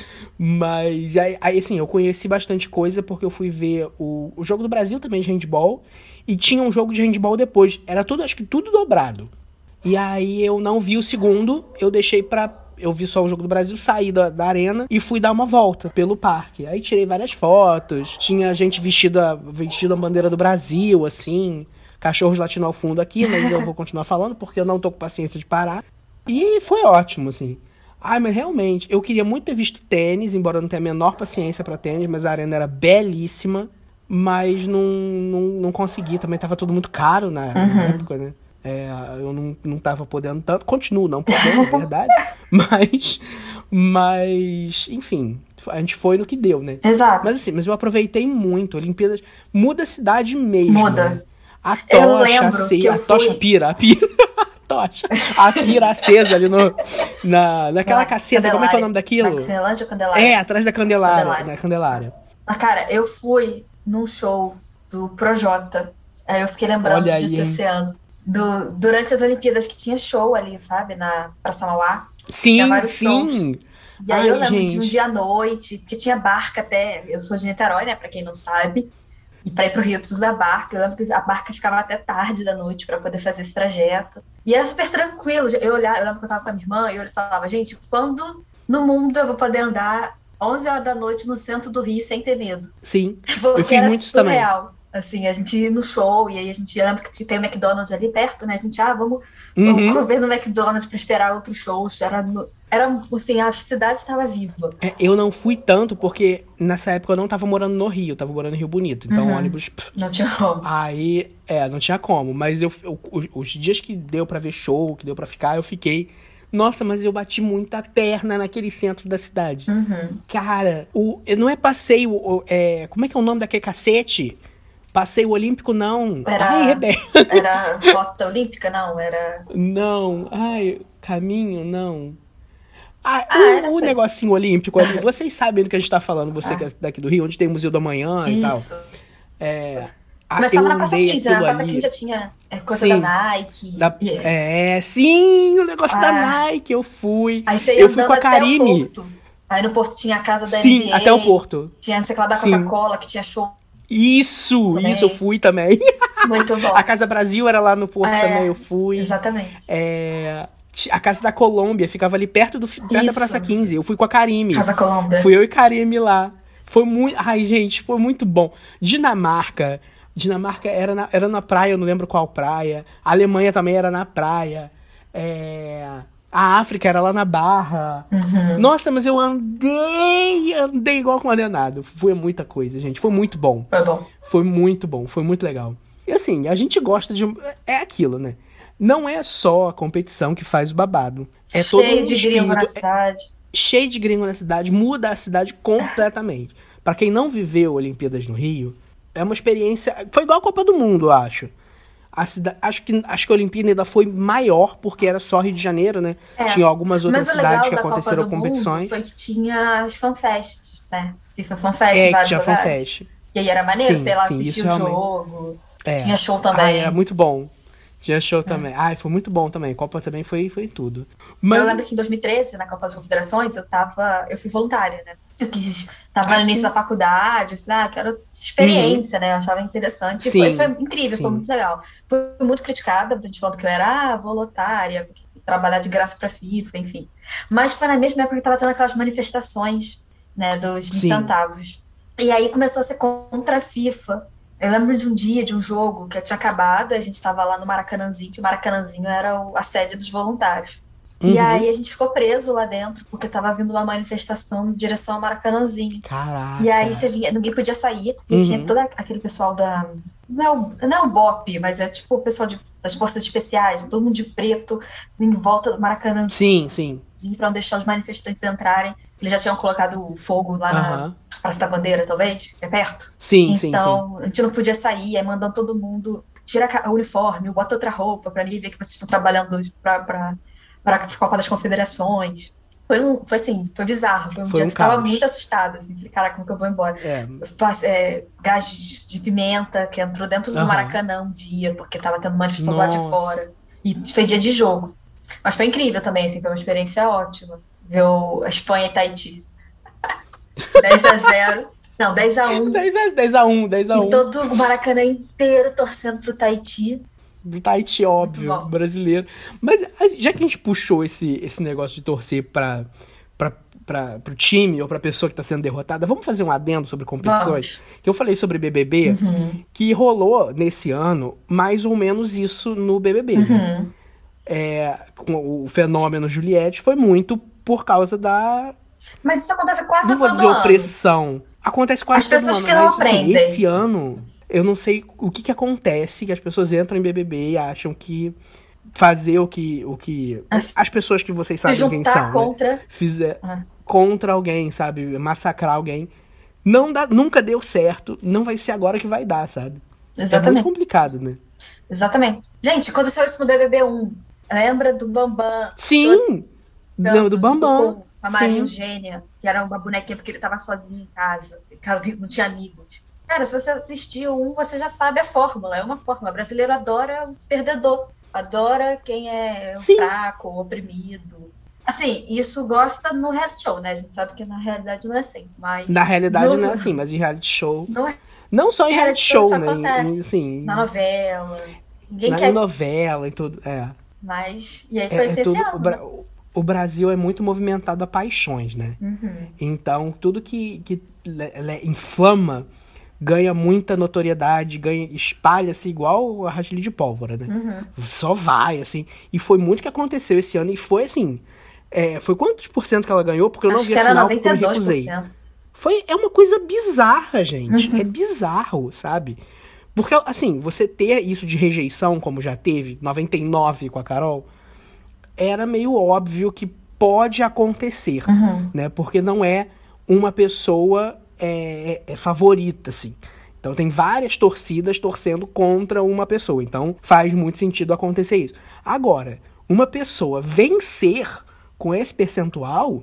[LAUGHS] mas aí, aí, assim, eu conheci bastante coisa porque eu fui ver o, o jogo do Brasil também de handball. E tinha um jogo de handball depois. Era tudo, acho que tudo dobrado. E aí eu não vi o segundo, eu deixei pra. Eu vi só o jogo do Brasil, saí da, da arena e fui dar uma volta pelo parque. Aí tirei várias fotos. Tinha gente vestida, vestida a bandeira do Brasil, assim. Cachorros latindo ao fundo aqui, mas eu vou continuar falando porque eu não tô com paciência de parar. E foi ótimo, assim. Ai, mas realmente, eu queria muito ter visto tênis, embora eu não tenha a menor paciência pra tênis, mas a arena era belíssima. Mas não, não, não consegui, também tava tudo muito caro na, na época, né? É, eu não, não tava podendo tanto. Continuo não podendo, é verdade. [LAUGHS] Mas, mas, enfim, a gente foi no que deu, né? Exato. Mas assim, mas eu aproveitei muito. Olimpíadas muda a cidade mesmo. Muda. né? A tocha, a, que eu a tocha pira, a pira. [LAUGHS] A tocha. A pira acesa ali no, na, naquela Na caceta. Como é que é o nome daquilo? Maxilândia ou Candelária? É, atrás da Candelária. Candelária. Da Candelária. Mas, cara, eu fui num show do Projota. Aí eu fiquei lembrando Olha disso esse ano. Do, durante as Olimpíadas que tinha show ali, sabe? Na Praça Mauá. Sim, sim. E aí Ai, eu lembro de um gente. dia à noite, porque tinha barca até. Eu sou de Niterói, né? Pra quem não sabe. E pra ir pro Rio eu preciso da barca. Eu lembro que a barca ficava até tarde da noite pra poder fazer esse trajeto. E era super tranquilo. Eu olhava, eu lembro que eu tava com a minha irmã e eu falava, gente, quando no mundo eu vou poder andar 11 horas da noite no centro do Rio sem ter medo? Sim. Porque fiz era muito isso também. Assim, a gente ia no show e aí a gente eu lembro que tem o McDonald's ali perto, né? A gente, ah, vamos, Uhum. vamos comer no McDonald's pra esperar outros shows. Era, no- era assim, a cidade estava viva. É, eu não fui tanto porque nessa época eu não tava morando no Rio, eu tava morando em Rio Bonito. Então Uhum. ônibus. pff, Não tinha como. Aí, é, não tinha como. Mas eu, eu- os, dias que deu pra ver show, que deu pra ficar, eu fiquei Nossa, mas eu bati muita perna naquele centro da cidade. Uhum. Cara, o, não é passeio. É, como é que é o nome daquele cacete? Passeio olímpico, não. Era- Ai, Rebeca. Era rota olímpica? Não, era. Não. Ai, caminho, não. Ah, Ah, o, negocinho olímpico ali. [LAUGHS] Vocês sabem do que a gente tá falando, você Ah. que é daqui do Rio, onde tem o Museu da Manhã e tal. Isso. É. ah, Começava eu na Praça andei 15, na aquilo Praça ali. 15 já tinha é, coisa Sim. da Nike. Da- e- é, sim, o negócio da Ah. Nike, eu fui. Aí você ia eu fui com a Karine. Aí no Porto tinha a casa da Sim, NBA, até o Porto. Tinha não sei lá da. Coca-Cola, que tinha show. Isso, Também. isso eu fui também. [LAUGHS] Muito bom. A Casa Brasil era lá no Porto É, também, eu fui. Exatamente. É, a Casa da Colômbia ficava ali perto, do, perto da. Praça 15. Eu fui com a Karime. Casa Colômbia. Fui eu e Karime lá. Foi muito. Ai, gente, foi muito bom. Dinamarca. Dinamarca era na, era na praia, eu não lembro qual praia. A Alemanha também era na praia. É, a África era lá na Barra. Uhum. Nossa, mas eu andei, andei igual com condenado. Foi muita coisa, gente. Foi muito bom. Foi bom. Foi muito bom, foi muito legal. E assim, a gente gosta de. É aquilo, né? Não é só a competição que faz o babado. É todo Cheio um de gringo na espírito. cidade. cheio de gringo na cidade, muda a cidade completamente. Pra quem não viveu Olimpíadas no Rio, é uma experiência. Foi igual a Copa do Mundo, eu acho. Cida... acho, que, acho que a Olimpíada ainda foi maior, porque era só Rio de Janeiro, né? É. Tinha algumas outras cidades que aconteceram Copa do competições. Mundo foi que tinha as fanfests, né? FIFA Fanfest, É, vários tinha lugares. fanfest. E aí era maneiro, Sim, sei lá, sim, assistir o realmente. jogo. É. Tinha show também. era muito bom. Tinha show também. Ai, foi muito bom também. Copa também foi, foi tudo. Mas, Eu lembro que em 2013, na Copa das Confederações, eu tava. Eu fui voluntária, né? Eu quis. Tava Ah, no início da faculdade, eu falei, ah, quero experiência, né? Eu achava interessante. E Sim, foi, foi incrível, sim. foi muito legal. Fui muito criticada, gente falando que eu era ah, voluntária, trabalhar de graça pra FIFA, enfim. Mas foi na mesma época que tava tendo aquelas manifestações, né, dos 20 Sim. centavos. E aí começou a ser contra a FIFA. Eu lembro de um dia, de um jogo que tinha acabado, a gente estava lá no Maracanãzinho, que o Maracanãzinho era o- a sede dos voluntários. E Uhum. aí a gente ficou preso lá dentro, porque tava vindo uma manifestação em direção ao Maracanãzinho. Caraca. E aí você vinha, ninguém podia sair, e Uhum. tinha todo aquele pessoal da. Não é, o, não é o BOP, mas é tipo o pessoal de- das forças especiais, todo mundo de preto, em volta do Maracanãzinho Sim, sim. para não deixar os manifestantes entrarem. Eles já tinham colocado fogo lá na Aham. Praça da Bandeira, talvez, é perto. Sim, sim, sim. Então, a gente não podia sair, aí mandando todo mundo tira o uniforme, bota outra roupa para ninguém ver que vocês estão trabalhando para para a Copa das Confederações. Foi um, foi assim, foi bizarro. Foi um Foi dia um que eu tava muito assustada, assim, falei, caraca, como que eu vou embora? É, é, gás de, de pimenta que entrou dentro do Aham. Maracanã um dia, porque tava tendo manifestação lá de Nossa. fora. E foi dia de jogo. Mas foi incrível também, assim, foi uma experiência ótima. Ver a Espanha e Tahiti. [LAUGHS] 10 a 0 Não, 10 a [LAUGHS] 1 10 a, 10 a 1, 10 a 1. E todo o Maracanã inteiro torcendo pro Tahiti. Do Tahiti, óbvio, brasileiro. Mas a- já que a gente puxou esse, esse negócio de torcer pra, pra, pro time ou pra pessoa que tá sendo derrotada, vamos fazer um adendo sobre competições? Que eu falei sobre BBB, Uhum. que rolou nesse ano mais ou menos isso no BBB. Uhum. né? É, o fenômeno Juliette foi muito por causa da. Mas isso acontece quase Não vou todo dizer ano. opressão. Acontece quase As pessoas todo que ano, não mas, assim, aprendem. esse ano, eu não sei o que, que acontece, que as pessoas entram em BBB e acham que fazer o que. O que As- as pessoas que vocês sabem quem são, né? contra. Fizer Ah. contra alguém, sabe? Massacrar alguém. Não dá, nunca deu certo, não vai ser agora que vai dar, sabe? É muito Exatamente. complicado, né? Exatamente. Gente, aconteceu isso no BBB 1. Lembra do Bambam? Sim! Lembra do junto Bambam. com a Maria. Eugênia, que era uma bonequinha porque ele tava sozinho em casa. Cara não tinha amigos. Cara, se você assistiu um, você já sabe a fórmula. É uma fórmula. O brasileiro adora o perdedor. Adora quem é Sim. fraco, oprimido. Assim, isso gosta no reality show, né? A gente sabe que na realidade não é assim. Mas Na realidade No- não é assim, mas em reality show. não é Não só em reality show né? Em- acontece. em- assim, na novela. Ninguém na quer. novela e tudo. É. Mas. E aí É, foi é esse tudo, ano. o, Bra- o Brasil é muito movimentado a paixões, né? Uhum. Então, tudo que, que inflama ganha muita notoriedade, ganha espalha-se igual a rastilho de pólvora, né? Uhum. Só vai, assim. E foi muito que aconteceu esse ano. E foi assim. é, foi quantos por cento que ela ganhou? Porque eu não Acho vi que a era final porque eu me 92%. recusei. Foi, é uma coisa bizarra, gente. Uhum. É bizarro, sabe? Porque, assim, você ter isso de rejeição, como já teve, 99 com a Carol, era meio óbvio que pode acontecer, Uhum. né? Porque não é uma pessoa é, é favorita, assim. Então tem várias torcidas torcendo contra uma pessoa. Então faz muito sentido acontecer isso. Agora, uma pessoa vencer com esse percentual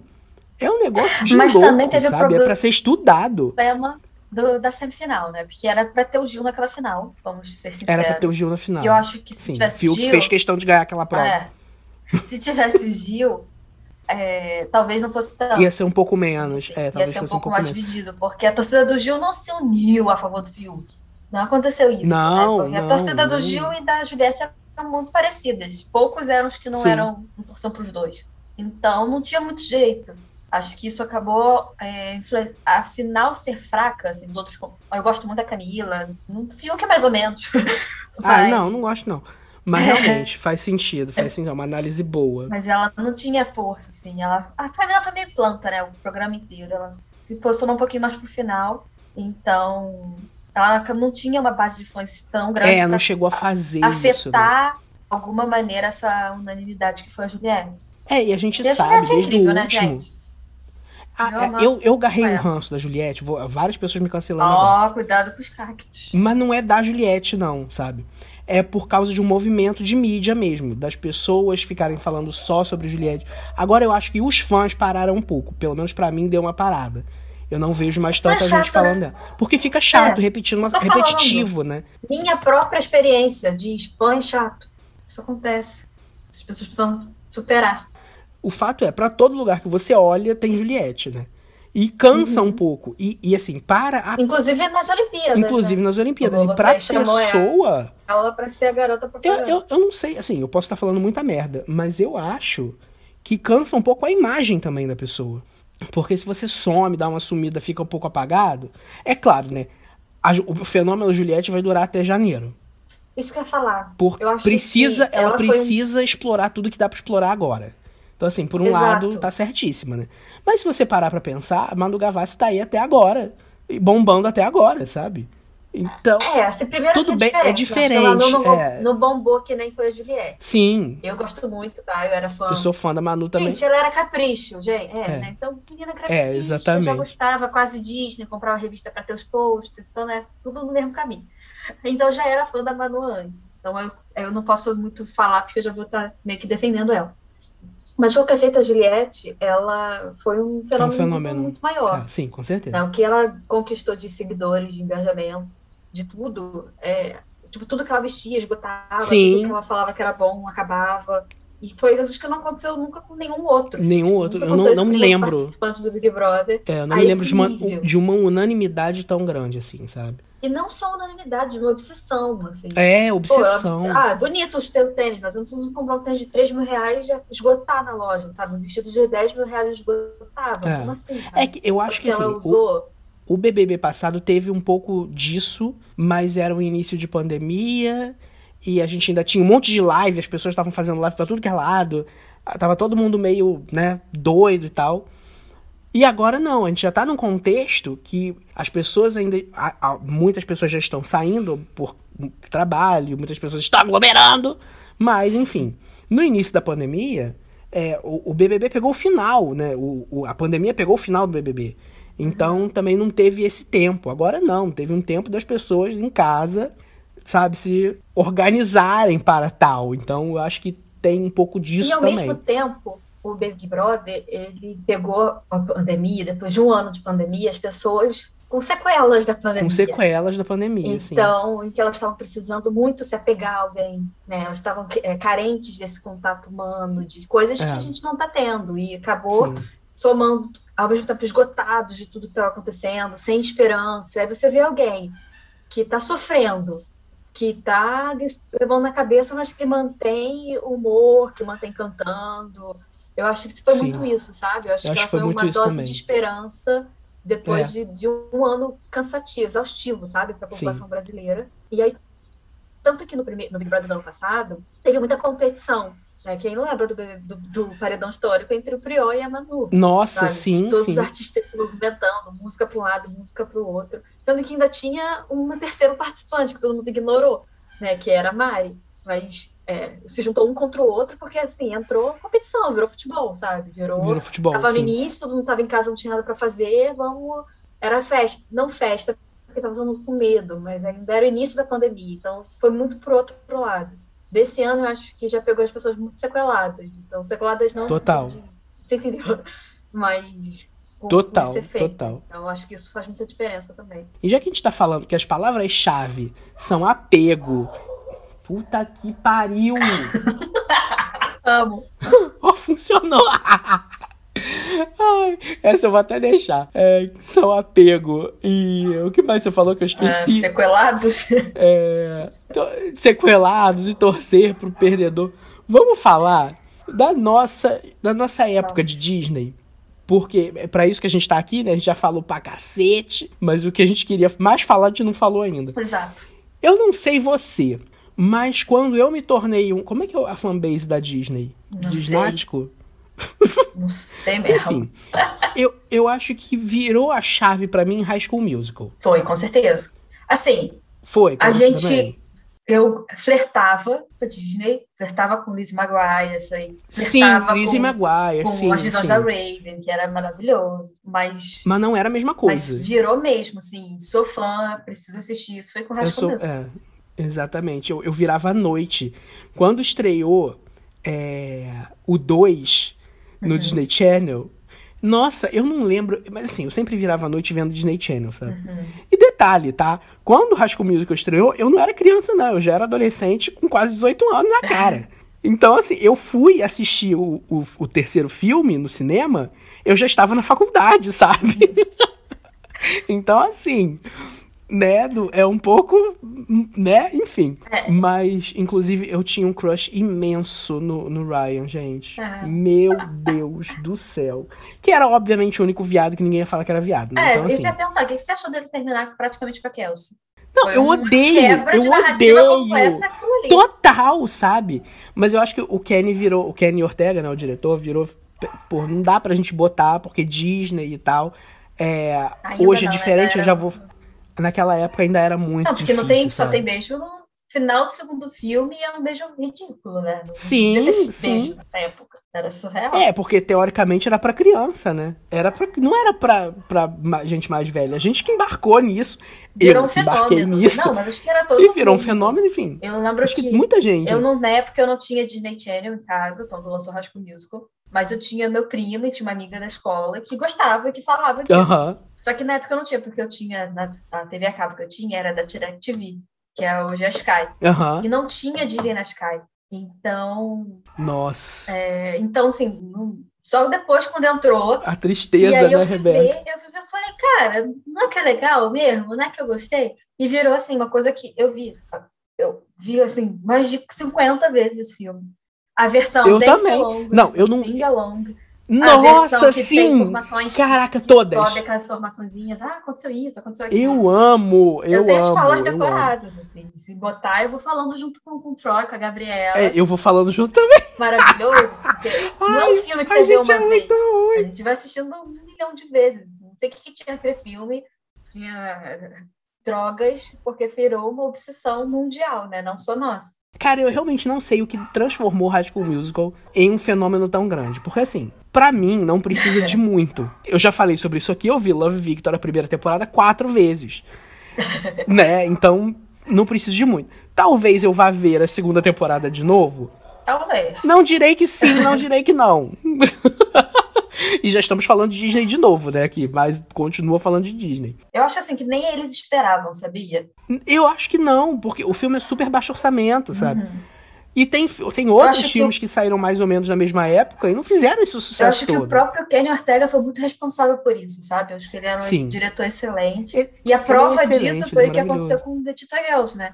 é um negócio de Mas louco, também teve sabe? É problema- pra ser estudado. Problema do- da semifinal, né? Porque era pra ter o Gil naquela final, vamos ser sinceros. Era pra ter o Gil na final. E eu acho que se Sim, tivesse o Gil. fez questão de ganhar aquela prova. É. Se tivesse o Gil, é, talvez não fosse tão. Ia ser um pouco menos. É, ia ser um fosse pouco um pouco mais menos. dividido, porque a torcida do Gil não se uniu a favor do Fiuk. Não aconteceu isso. Não, né? Porque a não, torcida do não. Gil e da Juliette eram muito parecidas. Poucos eram os que não Sim. eram não torciam pros dois. Então não tinha muito jeito. Acho que isso acabou é, influen- a final ser fraca, assim, dos outros. Eu gosto muito da Camila, o Fiuk é mais ou menos. [LAUGHS] Ah, não, não gosto não. Mas realmente, faz sentido, faz sentido. É uma análise boa. Mas ela não tinha força, assim. Ela, a Camila foi meio planta, né? O programa inteiro. Ela se posicionou um pouquinho mais pro final. Então, ela não tinha uma base de fãs tão grande É, não chegou a fazer isso. né? afetar de alguma maneira essa unanimidade que foi a Juliette. É, e a gente E a sabe Juliette é desde incrível, o né, último. gente? Ah, é, eu, eu garrei É. um ranço da Juliette, vou- várias pessoas me cancelando. Ó, cuidado com os cactos. Mas não é da Juliette, não, sabe? É por causa de um movimento de mídia mesmo, das pessoas ficarem falando só sobre Juliette. Agora eu acho que os fãs pararam um pouco, pelo menos pra mim deu uma parada. Eu não vejo mais tanta Mas gente chato, falando dela. Porque fica chato, É, repetindo, uma- repetitivo, né? Minha própria experiência de fã é chato. Isso acontece. As pessoas precisam superar. O fato é, pra todo lugar que você olha, tem Juliette, né? E cansa Uhum. um pouco. E, e assim, para a Inclusive nas Olimpíadas. Inclusive né? nas Olimpíadas. E pra pessoa. Ela pra ser a garota Eu, propaganda. eu, eu não sei, assim, eu posso estar falando muita merda, mas eu acho que cansa um pouco a imagem também da pessoa. Porque se você some, dá uma sumida, fica um pouco apagado. É claro, né? a o fenômeno Juliette vai durar até janeiro. Isso que eu ia falar. Porque Eu precisa, ela, ela foi um- precisa explorar tudo que dá pra explorar agora. Então, assim, por um Exato. lado, tá certíssima, né? Mas se você parar pra pensar, Manu Gavassi tá aí até agora. E bombando até agora, sabe? Então, É, assim, primeiro Tudo que bem, é é diferente. né? Não, diferente, é. não bombou que nem foi a Juliette. sim, Eu gosto muito, tá? Eu era fã. eu sou fã da Manu também. Gente, ela era capricho, gente. É, É. né? Então, menina capricho. É, Eu já exatamente. gostava quase Disney, comprava revista pra ter os posts, então, né? Tudo no mesmo caminho. Então, eu já era fã da Manu antes. Então, eu, eu não posso muito falar, porque eu já vou estar meio que defendendo ela. Mas, de qualquer jeito, a Juliette, ela foi um fenômeno, fenômeno. muito maior. Ah, sim, com certeza. né? O que ela conquistou de seguidores, de engajamento, de tudo, é, tipo, tudo que ela vestia esgotava, Sim. tudo que ela falava que era bom acabava. E foi coisas que não aconteceu nunca com nenhum outro. assim, Nenhum tipo, outro. Eu não- não me lembro. participantes do Big Brother. É, eu não me lembro de uma, de uma unanimidade tão grande assim, sabe? E não só unanimidade, uma obsessão, assim. É, Pô, obsessão. ela- ah, bonito os teus tênis, mas eu não preciso comprar um tênis de 3 mil reais e já esgotar na loja, sabe? Um vestido de 10 mil reais esgotava. É. Como assim? cara? É que eu acho Porque que assim, ela o, usou. o BBB passado teve um pouco disso, mas era o início de pandemia e a gente ainda tinha um monte de live, as pessoas estavam fazendo live pra tudo que é lado, tava todo mundo meio, né, doido e tal. E agora não, a gente já tá num contexto que as pessoas ainda. a- a- muitas pessoas já estão saindo por trabalho, muitas pessoas estão aglomerando, mas enfim. No início da pandemia, é, o, o BBB pegou o final, né? O, o- a pandemia pegou o final do BBB. Então também não teve esse tempo. Agora não, teve um tempo das pessoas em casa, sabe, se organizarem para tal. Então eu acho que tem um pouco disso E ao também. mesmo tempo, o Big Brother, ele pegou a pandemia, depois de um ano de pandemia, as pessoas com sequelas da pandemia. Com sequelas da pandemia. Então, em que elas estavam precisando muito se apegar a alguém, né? Elas estavam é, carentes desse contato humano, de coisas É. que a gente não está tendo. E acabou Sim. somando, ao mesmo tempo, esgotados de tudo que estava acontecendo, sem esperança. Aí você vê alguém que está sofrendo, que está levando na cabeça, mas que mantém o humor, que mantém cantando. Eu acho que foi Sim. muito isso, sabe? Eu acho Eu que acho foi foi uma dose também. de esperança depois É. de, de um ano cansativo, exaustivo, sabe, para a Sim. população brasileira. E aí, tanto que no, primeiro, no Big Brother do ano passado, teve muita competição. Né? Quem não lembra do, do, do paredão histórico entre o Prior e a Manu? Nossa, sabe? sim, Todos sim. os artistas se movimentando, música para um lado, música para o outro. Sendo que ainda tinha um terceiro participante que todo mundo ignorou, né? Que era a Mari. Mas é, se juntou um contra o outro, porque assim, entrou competição, virou futebol, sabe? Virou. Virou futebol. Tava sim. no início, todo mundo tava em casa, não tinha nada para fazer, vamos. Era festa, não festa, porque tava todo mundo com medo, mas ainda era o início da pandemia, então foi muito pro outro pro lado. Desse ano eu acho que já pegou as pessoas muito sequeladas. Então, sequeladas não. Total. Você entendeu? [LAUGHS] Mas. Total, total. Então, eu acho que isso faz muita diferença também. E já que a gente tá falando que as palavras-chave são apego. Puta que pariu! [LAUGHS] Amo. Oh, funcionou! [LAUGHS] Ai, essa eu vou até deixar. É, são apego. E o que mais você falou que eu Ah, esqueci? sequelados. [LAUGHS] É, sequelados e torcer pro perdedor. Vamos falar da nossa, da nossa época de Disney. Porque é pra isso que a gente tá aqui, né? A gente já falou pra cacete, mas o que a gente queria mais falar, a gente não falou ainda. Exato. Eu não sei você, mas quando eu me tornei um. Como é que é a fanbase da Disney? Não Disnático? Não sei mesmo. Enfim. eu, eu acho que virou a chave pra mim em High School Musical. Foi, com certeza. Assim, Foi, A gente- também? eu flertava com a Disney, flertava com Lizzie McGuire, foi, Sim, Lizzie com, McGuire, com sim. as visões sim. da Raven, que era maravilhoso, mas, Mas não era a mesma mas coisa. virou mesmo, assim, sou fã, preciso assistir isso, foi com o High School sou, Musical. é, exatamente. Eu, eu virava à noite. Quando estreou é, o 2 no Uhum. Disney Channel, nossa, eu não lembro. Mas assim, eu sempre virava à noite vendo Disney Channel, sabe? Uhum. E detalhe, tá? Quando o School Musical estreou, eu não era criança, não. Eu já era adolescente com quase 18 anos na cara. [LAUGHS] Então, assim, eu fui assistir o, o, o terceiro filme no cinema, eu já estava na faculdade, [LAUGHS] sabe? então, assim, né, do- é um pouco, né, enfim. É. Mas, inclusive, eu tinha um crush imenso no, no Ryan, gente. Ah. Meu Deus do céu. Que era, obviamente, o único viado que ninguém ia falar que era viado, né? É, então, assim... eu ia perguntar, o que você achou dele terminar praticamente com a Kelsey? Não, Foi eu odeio, eu odeio. completa. Total, sabe? Mas eu acho que o Kenny virou, o Kenny Ortega, né, o diretor, virou, pô, não dá pra gente botar, porque Disney e tal. É, Ainda hoje é não, né? diferente, eu já vou. Naquela época ainda era muito Não, porque difícil, não tem, só tem beijo no final do segundo filme e é um beijo ridículo, né? Não Sim, sim. beijo na época. Era surreal. É, porque teoricamente era pra criança, né? Era pra, não era pra, pra gente mais velha. A gente que embarcou nisso. Virou eu um que embarquei fenômeno. nisso. Não, mas acho que era todo e virou um mundo. fenômeno, enfim. Eu lembro Acho que que muita gente. eu não, na época eu não tinha Disney Channel em casa, quando lançou High School Musical, mas eu tinha meu primo e tinha uma amiga da escola que gostava e que falava disso. Aham. Só que na época eu não tinha, porque eu tinha, na, a TV a cabo que eu tinha era da DirecTV, que é hoje a Sky. Aham. E não tinha Disney na Sky. Então, Nossa. é, então assim, não- só depois quando entrou, A tristeza, eu né, fui Rebeca? ver, eu fui ver, eu falei, cara, não é que é legal mesmo? Não é que eu gostei? E virou, assim, uma coisa que eu vi, eu vi, assim, mais de 50 vezes esse filme. A versão Eu também. along, Não, a eu não- sing along, Nossa, sim! Caraca, todas. sobe aquelas formaçõezinhas, ah, aconteceu isso, aconteceu aquilo. Eu amo, eu, Eu tenho as amo. falas eu amo. decoradas, assim. Se botar, eu vou falando junto com, com o Troy, com a Gabriela. É, eu vou falando junto também. Maravilhoso, porque [LAUGHS] não é um filme que você vê gente uma é vez. muito ruim. A gente vai assistindo um milhão de vezes. Não sei o que, que tinha naquele filme. Tinha eh, drogas, porque virou uma obsessão mundial, né? Não só nós. Cara, eu realmente não sei o que transformou High School Musical em um fenômeno tão grande. Porque assim, pra mim, não precisa de muito. Eu já falei sobre isso aqui, eu vi Love Victor a primeira temporada quatro vezes. [LAUGHS] né? Então, não preciso de muito. Talvez eu vá ver a segunda temporada de novo. Talvez. Não direi que sim, não direi que não. [LAUGHS] [LAUGHS] e já estamos falando de Disney de novo, né? Aqui, mas continua falando de Disney. Eu acho assim que nem eles esperavam, sabia? Eu acho que não, porque o filme é super baixo orçamento, sabe? Uhum. E tem, tem outros acho que filmes que... saíram mais ou menos na mesma época e não fizeram esse Eu sucesso acho que todo. o próprio Kenny Ortega foi muito responsável por isso, sabe? Eu acho que ele era um Sim. diretor excelente. Ele- E a é prova excelente, disso foi é o que aconteceu com The Tita Girls, né?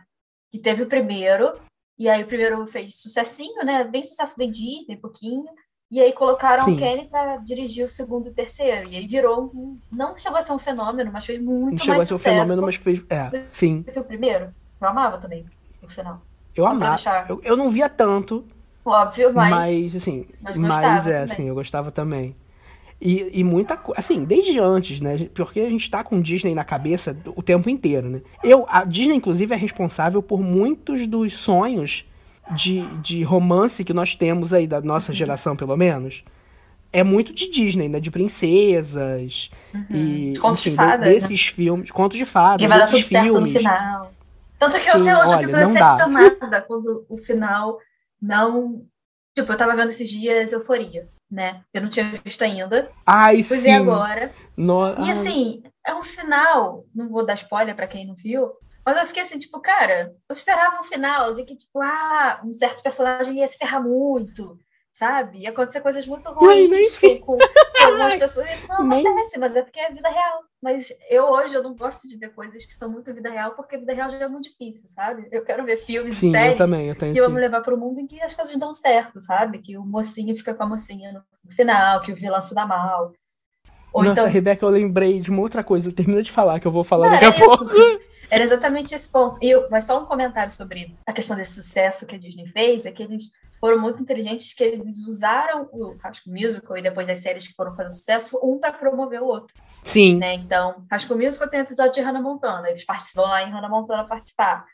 Que teve o primeiro, e aí o primeiro fez sucessinho, né? Bem sucesso bem Disney, pouquinho. E aí colocaram Sim. o Kenny pra dirigir o segundo e o terceiro. E aí virou um. Não chegou a ser um fenômeno, mas fez muito Não chegou a ser um fenômeno, mas fez. É, sim. do que o primeiro. Eu amava também, por sinal. Eu amava. Eu, eu não via tanto, Óbvio, mas. mas, assim. mas Mas, é, também. assim, eu gostava também. E, e muita coisa. Assim, desde antes, né? Porque a gente tá com Disney na cabeça o tempo inteiro, né? Eu, a Disney, inclusive, é responsável por muitos dos sonhos de, de romance que nós temos aí, da nossa Uhum. geração, pelo menos, é muito de Disney, né? De princesas e Uhum. Contos de enfim, fadas, né? desses filmes, contos de fadas, Que vai dar tudo desses certo no filmes. final. Tanto que Sim, até hoje eu fico decepcionada [LAUGHS] quando o final não. Tipo, eu tava vendo esses dias Euforia, né? Eu não tinha visto ainda. Ai, Fui ver sim. agora. No- E assim, é um final. Não vou dar spoiler pra quem não viu. Mas eu fiquei assim, tipo, cara, eu esperava um final de que, tipo, ah, um certo personagem ia se ferrar muito, sabe? Ia acontecer coisas muito ruins nem com, com algumas [LAUGHS] pessoas. Não Nem- acontece, mas é porque é vida real. Mas eu hoje eu não gosto de ver coisas que são muito vida real, porque vida real já é muito difícil, sabe? Eu quero ver filmes Sim, eu séries também, eu tenho que vão me sim. levar para o mundo em que as coisas dão certo, sabe? Que o mocinho fica com a mocinha no final, que o vilão se dá mal. Ou Nossa, então, Rebeca, eu lembrei de uma outra coisa. Termina de falar que eu vou falar Não, daqui a pouco. isso. Era exatamente esse ponto. E eu, mas só um comentário sobre a questão desse sucesso que a Disney fez, é que eles foram muito inteligentes, que eles usaram o School Musical e depois as séries que foram fazer sucesso, um para promover o outro, Sim. né? Então, School Musical tem um episódio de Hannah Montana, eles participam lá em Hannah Montana participar.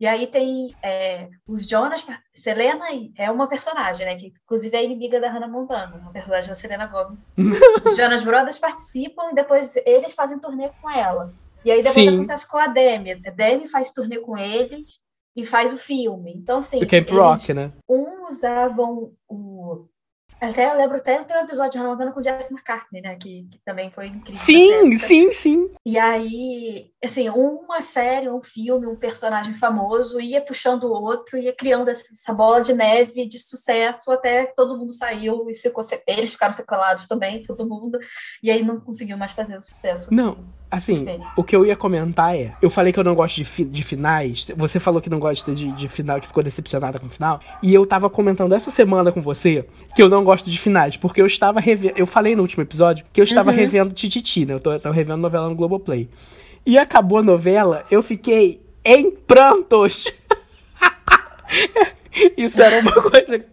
E aí tem é, os Jonas, Selena é uma personagem, né? Que inclusive é inimiga da Hannah Montana, uma personagem da Selena Gomez. [LAUGHS] Os Jonas Brothers participam e depois eles fazem turnê com ela. E aí depois Sim. acontece com a Demi. A Demi faz turnê com eles e faz o filme. Então, assim, Do Camp eles, Rock, né? um usavam o. Até eu lembro até tem um episódio de Hannah Montana com Jess McCartney, né? Que, que também foi incrível. Sim, época. sim, sim. E aí, assim, uma série, um filme, um personagem famoso ia puxando o outro, ia criando essa bola de neve de sucesso até que todo mundo saiu e ficou eles ficaram sequelados também, todo mundo, e aí não conseguiu mais fazer o sucesso. Não, assim, Sim. o que eu ia comentar é. Eu falei que eu não gosto de, fi- de finais. Você falou que não gosta de, de final, que ficou decepcionada com o final. E eu tava comentando essa semana com você que eu não gosto de finais, porque eu estava revendo. Eu falei no último episódio que eu estava Uhum. revendo Tititi, né? Eu tô, eu tô revendo novela no Globoplay. E acabou a novela, eu fiquei em prantos. [LAUGHS] Isso era uma coisa.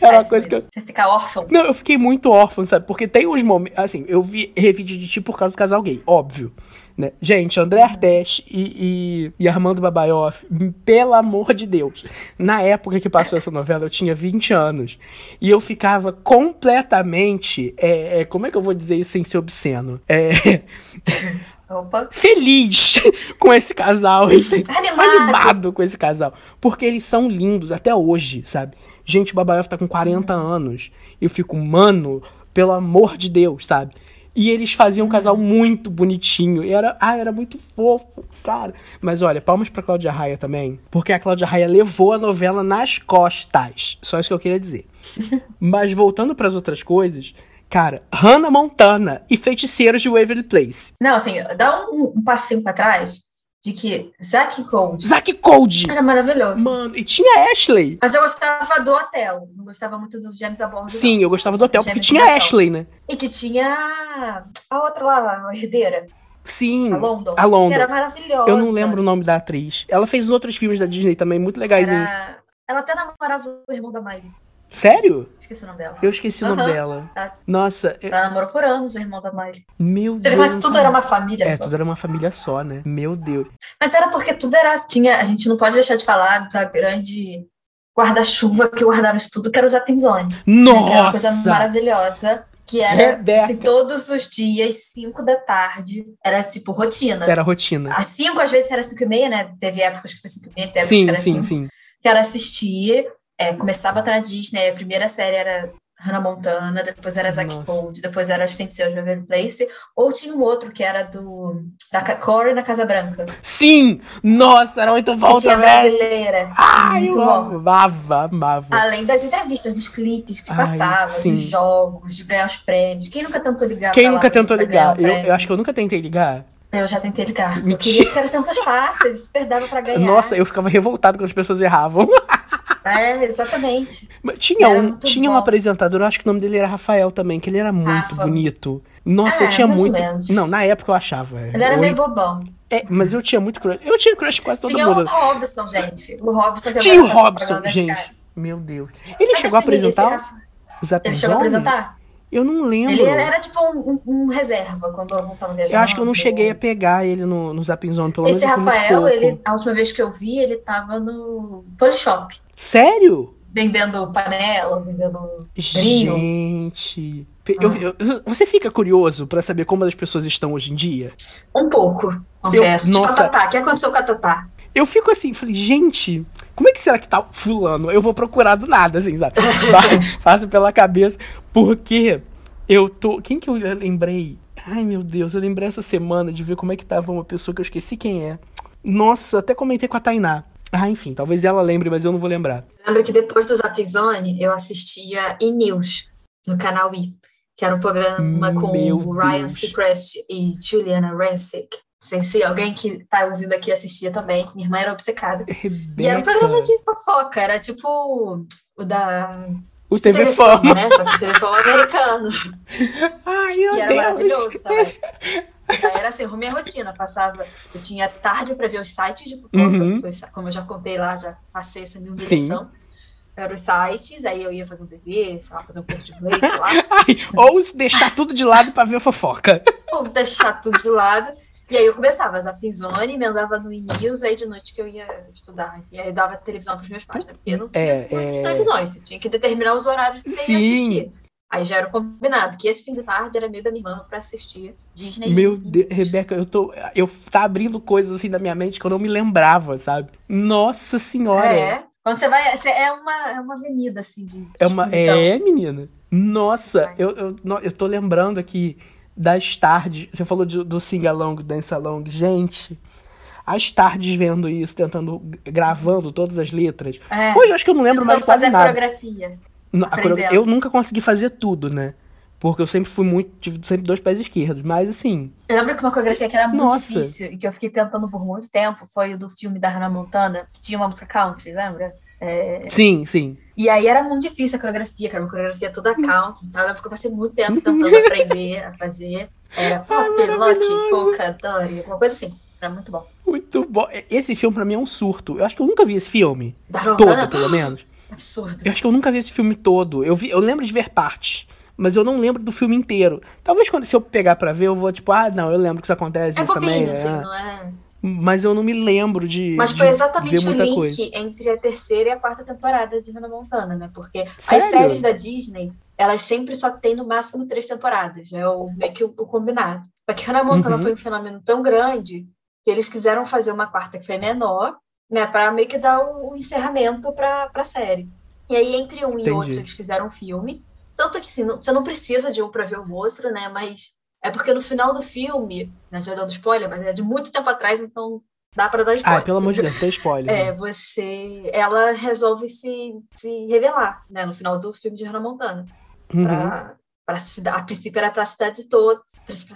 Era uma coisa que eu. Você fica órfão. Não, eu fiquei muito órfão, sabe? Porque tem uns momentos. Assim, eu vi revídeo de ti por causa do casal gay, óbvio. Né? Gente, André Artes e, e, e Armando Babaioff, pelo amor de Deus. Na época que passou essa novela, eu tinha 20 anos. E eu ficava completamente. é, é, como é que eu vou dizer isso sem ser obsceno? É, [LAUGHS] Opa. feliz [LAUGHS] com esse casal. Animado. Animado com esse casal. Porque eles são lindos até hoje, sabe? Gente, o Babaioff tá com 40 anos. E eu fico, mano, pelo amor de Deus, sabe? E eles faziam um casal muito bonitinho. E era, ah, era muito fofo, cara. Mas olha, palmas pra Cláudia Raia também. Porque a Cláudia Raia levou a novela nas costas. Só isso que eu queria dizer. [LAUGHS] Mas voltando pras outras coisas, cara, Hannah Montana e Feiticeiros de Waverly Place. Não, assim, dá um, um passinho pra trás de que Zack Cold Zack Cold. era maravilhoso. Mano, e tinha Ashley. Mas eu gostava do hotel, não gostava muito do James a bordo. não. Sim, eu gostava do hotel, porque tinha. Ashley, né? E que tinha a outra lá, a herdeira, Sim, a London. a London. Que era maravilhosa. Eu não lembro o nome da atriz. Ela fez outros filmes da Disney também, muito legaisinhos. Era... Ela até namorava o irmão da Miley. Sério? Esqueci o nome dela. Eu esqueci o nome dela. Tá. Nossa, eu- Ela namorou por anos o irmão da Miley. meu Você Deus. é eu que não tudo era uma família É, só. tudo era uma família só, né? Meu Deus. Mas era porque tudo era. Tinha, a gente não pode deixar de falar da grande guarda-chuva que guardava isso tudo, que era o Zapping Zone. né? Que era uma coisa Nossa! maravilhosa. Que era assim, todos os dias, 5 da tarde. Era tipo rotina. Era rotina. Às 5, às vezes era 5 e meia, né? Teve épocas que foi 5 e meia, teve que Sim, sim, cinco. sim. que era assistir. É, começava na Disney, a primeira série era Hannah Montana, depois era Zack. Cold, depois era As Feiticeiras de Waverly Place, ou tinha um outro que era do da Corey na Casa Branca, Sim! Nossa, era muito que bom tinha também! brasileira. Ai, muito eu bom. amava, amava. Além das entrevistas, dos clipes que Ai, passavam, sim. dos jogos, de ganhar os prêmios. Quem nunca tentou ligar Quem nunca tentou ligar? Eu, eu acho que eu nunca tentei ligar. Eu já tentei ligar. Eu Mentira. queria que eram tantas fáceis, super dava pra [LAUGHS] ganhar. Nossa, eu ficava revoltado quando as pessoas erravam. [LAUGHS] É, exatamente. Mas Tinha Era um, tinha um apresentador, eu acho que o nome dele era Rafael também, que ele era muito Rafa. bonito. Nossa, eu tinha mais ou muito. menos. Não, na época eu achava. Ele era Hoje- meio bobão. É, mas eu tinha muito crush. Eu tinha crush quase todo Tinha o mundo. Robson, gente. O Robson que Tinha o Robson, gente. Meu Deus. Ele Mas, chegou a assim, esse apresentar o Zap Ele chegou a apresentar? Eu não lembro. Ele era tipo um, um, um reserva quando eu tava viajando. Eu acho que eu não cheguei a pegar ele no, no Zapinzone, pelo Esse menos. muito Rafael, ele, a última vez que eu vi, ele tava no Polishop. Sério? Vendendo panela, vendendo brilho. Gente. eu- eu- você fica curioso pra saber como as pessoas estão hoje em dia? Um pouco, confesso. tipo nossa. a Tatá. O que aconteceu com a Tatá? Eu fico assim, falei, gente, como é que será que tá fulano? Eu vou procurar do nada, assim, sabe? [LAUGHS] Passo pela cabeça, porque eu tô. Quem que eu lembrei? Ai, meu Deus, eu lembrei essa semana de ver como é que tava uma pessoa que eu esqueci quem é. Nossa, eu até comentei com a Tainá. Ah, enfim, talvez ela lembre, mas eu não vou lembrar. Lembra que depois do Zap Zone, eu assistia E-News no canal I, que era um programa com Meu o Ryan Deus. Seacrest e Juliana Rancic. Sem ser alguém que tá ouvindo aqui assistia também. Minha irmã era obcecada. E era um programa Rebeca. de fofoca, era tipo o da O TV Fama. né? Só que TV Fama americano. [LAUGHS] Ai, meu Que era Deus. maravilhoso também. [LAUGHS] Era assim, minha rotina. Passava, eu tinha tarde pra ver os sites de fofoca, Uhum. os- como eu já contei lá, já passei essa minha direção. Eram os sites, aí eu ia fazer um TV, sei lá, fazer um post de inglês, sei lá, [LAUGHS] Ai, ou deixar tudo de lado pra ver a fofoca. ou deixar tudo de lado. E aí eu começava a Zapinzone, emendava no e-news, aí de noite que eu ia estudar. E aí eu dava televisão pros meus pais, né? Porque não tinha É, muitas é. televisões, você tinha que determinar os horários que você ia Sim. assistir. Aí já era o combinado, que esse fim de tarde era meio da minha irmã pra assistir Disney. Meu Deus, Rebeca, eu tô. Eu tá abrindo coisas assim na minha mente que eu não me lembrava, sabe? Nossa senhora. É. Quando você vai. É uma, é uma avenida, assim, de. É uma. É, menina. Nossa, eu, eu, eu tô lembrando aqui das tardes. Você falou de- do Sing Along, Dance Along. Gente, as tardes vendo isso, tentando, gravando todas as letras. É. Hoje eu acho que eu não lembro mais quase fazer nada. coreografia. Aprendendo. Eu nunca consegui fazer tudo, né? Porque eu sempre fui muito. Tive sempre dois pés esquerdos. Mas assim. Eu lembro que uma coreografia que era muito Nossa. difícil e que eu fiquei tentando por muito tempo foi o do filme da Hannah Montana, que tinha uma música country, lembra? É, Sim, sim. E aí era muito difícil a coreografia, que era uma coreografia toda country e tal. Eu lembro que eu passei muito tempo tentando aprender a fazer. Era [LAUGHS] pop, lock, polka, dory, alguma coisa assim. Era muito bom. Muito bom. Esse filme pra mim é um surto. Eu acho que eu nunca vi esse filme. Da Todo, pelo menos. Absurdo. Eu acho que eu nunca vi esse filme todo. Eu, vi, eu lembro de ver partes, mas eu não lembro do filme inteiro. Talvez quando se eu pegar pra ver, eu vou tipo, ah, não, eu lembro que isso acontece, É isso também. bobinho, assim, é. não é? Mas eu não me lembro de, Mas foi exatamente o link coisa. entre a terceira e a quarta temporada de Hannah Montana, né? Porque Sério? as séries da Disney, elas sempre só têm no máximo três temporadas. É o, meio que o, o combinado. Só que Hannah Montana Uhum. foi um fenômeno tão grande que eles quiseram fazer uma quarta que foi menor, né? Pra meio que dar o, o encerramento pra, pra série. E aí, entre um e Entendi. outro, eles fizeram um filme. Tanto que, assim, não- você não precisa de um pra ver o outro, né? Mas é porque no final do filme, né, já dando spoiler, mas é de muito tempo atrás, então dá pra dar spoiler. Ah, pelo amor de Deus, tem spoiler. [LAUGHS] É, né? você. Ela resolve se, se revelar, né? No final do filme de Hannah Montana. Uhum. Pra, pra a princípio era pra cidade toda,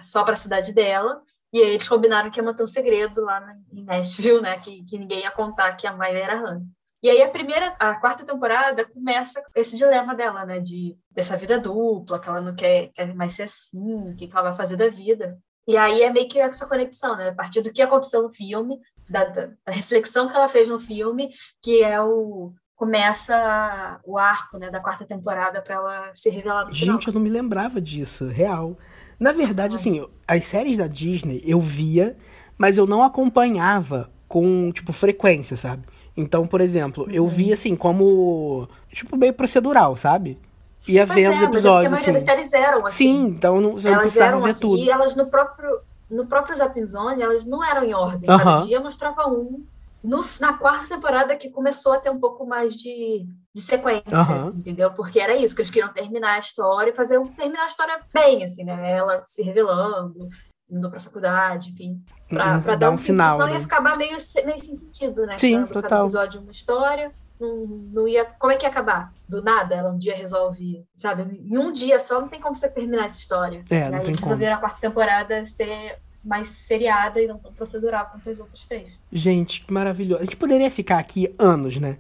só pra cidade dela. E aí eles combinaram que ia manter um segredo lá em Nashville, né? Que, que ninguém ia contar que a mãe era Hannah. E aí a primeira, a quarta temporada começa com esse dilema dela, né? De dessa vida dupla, que ela não quer, quer mais ser assim, o que, que ela vai fazer da vida. E aí é meio que essa conexão, né? A partir do que aconteceu no filme, da, da- da reflexão que ela fez no filme, que é o começa o arco, né, da quarta temporada para ela se revelar. Gente, eu não me lembrava disso, real. Na verdade, assim, as séries da Disney eu via, mas eu não acompanhava com, tipo, frequência, sabe? Então, por exemplo, eu via, assim, como, tipo, meio procedural, sabe? Ia Mas vendo é, os mas é episódios, assim. séries eram assim. Sim, então eu não, eu elas precisava eram ver assim, tudo. e elas no próprio no próprio Zapinzone, elas não eram em ordem. Aham. Cada dia mostrava um. No, na quarta temporada que começou a ter um pouco mais de, de sequência, Aham. entendeu? Porque era isso, que eles queriam terminar a história e fazer um, terminar a história bem, assim, né? Ela se revelando, indo pra faculdade, enfim. Pra, Uhum, pra dar um final, Senão né? ia acabar meio, meio sem sentido, né? Sim, Cada- cada total. episódio uma história. Não, não ia. Como é que ia acabar? Do nada, ela um dia resolve, sabe? Em um dia só não tem como você terminar essa história. É, e não aí tem eles como. resolveram a quarta temporada ser mais seriada e não tão procedural quanto as outras três. Gente, que maravilhoso. A gente poderia ficar aqui anos, né?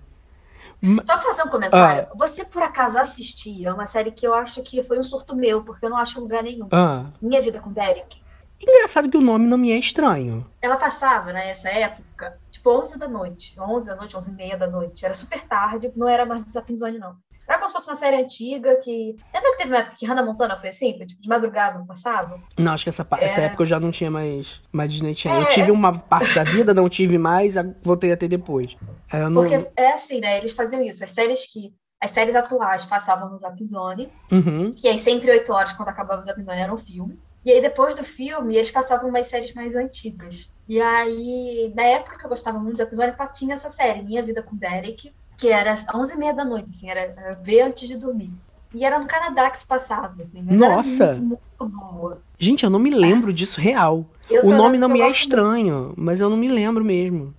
Só fazer um comentário. Ah. Você por acaso assistia uma série que eu acho que foi um surto meu, porque eu não acho lugar nenhum. Ah. Minha Vida com Derek. Engraçado que o nome não me é estranho. Ela passava nessa época, tipo 11 da noite. 11 da noite, 11 e meia da noite. Era super tarde, não era mais do Zapinzone, não. Era como se fosse uma série antiga que. Lembra que teve uma época que Hannah Montana foi assim? Tipo de madrugada no passado? Não, acho que essa, pa- essa É. época eu já não tinha mais, mais Disney Channel. Eu É. tive uma parte da vida, não tive mais, voltei a ter depois. Eu não... Porque é assim, né? Eles faziam isso. As séries que. As séries atuais passavam no Zap Zone. Uhum. E aí, sempre 8 horas, quando acabava o Zap Zone, era um filme. E aí, depois do filme, eles passavam umas séries mais antigas. E aí, na época que eu gostava muito do Zone, tinha essa série, Minha Vida com Derek, que era às 11h30 da noite, assim, era, era ver antes de dormir. E era no Canadá que se passava, assim. Mas Nossa! Muito, muito boa. Gente, eu não me lembro disso real. Eu O nome não me é estranho, mas eu não me lembro mesmo.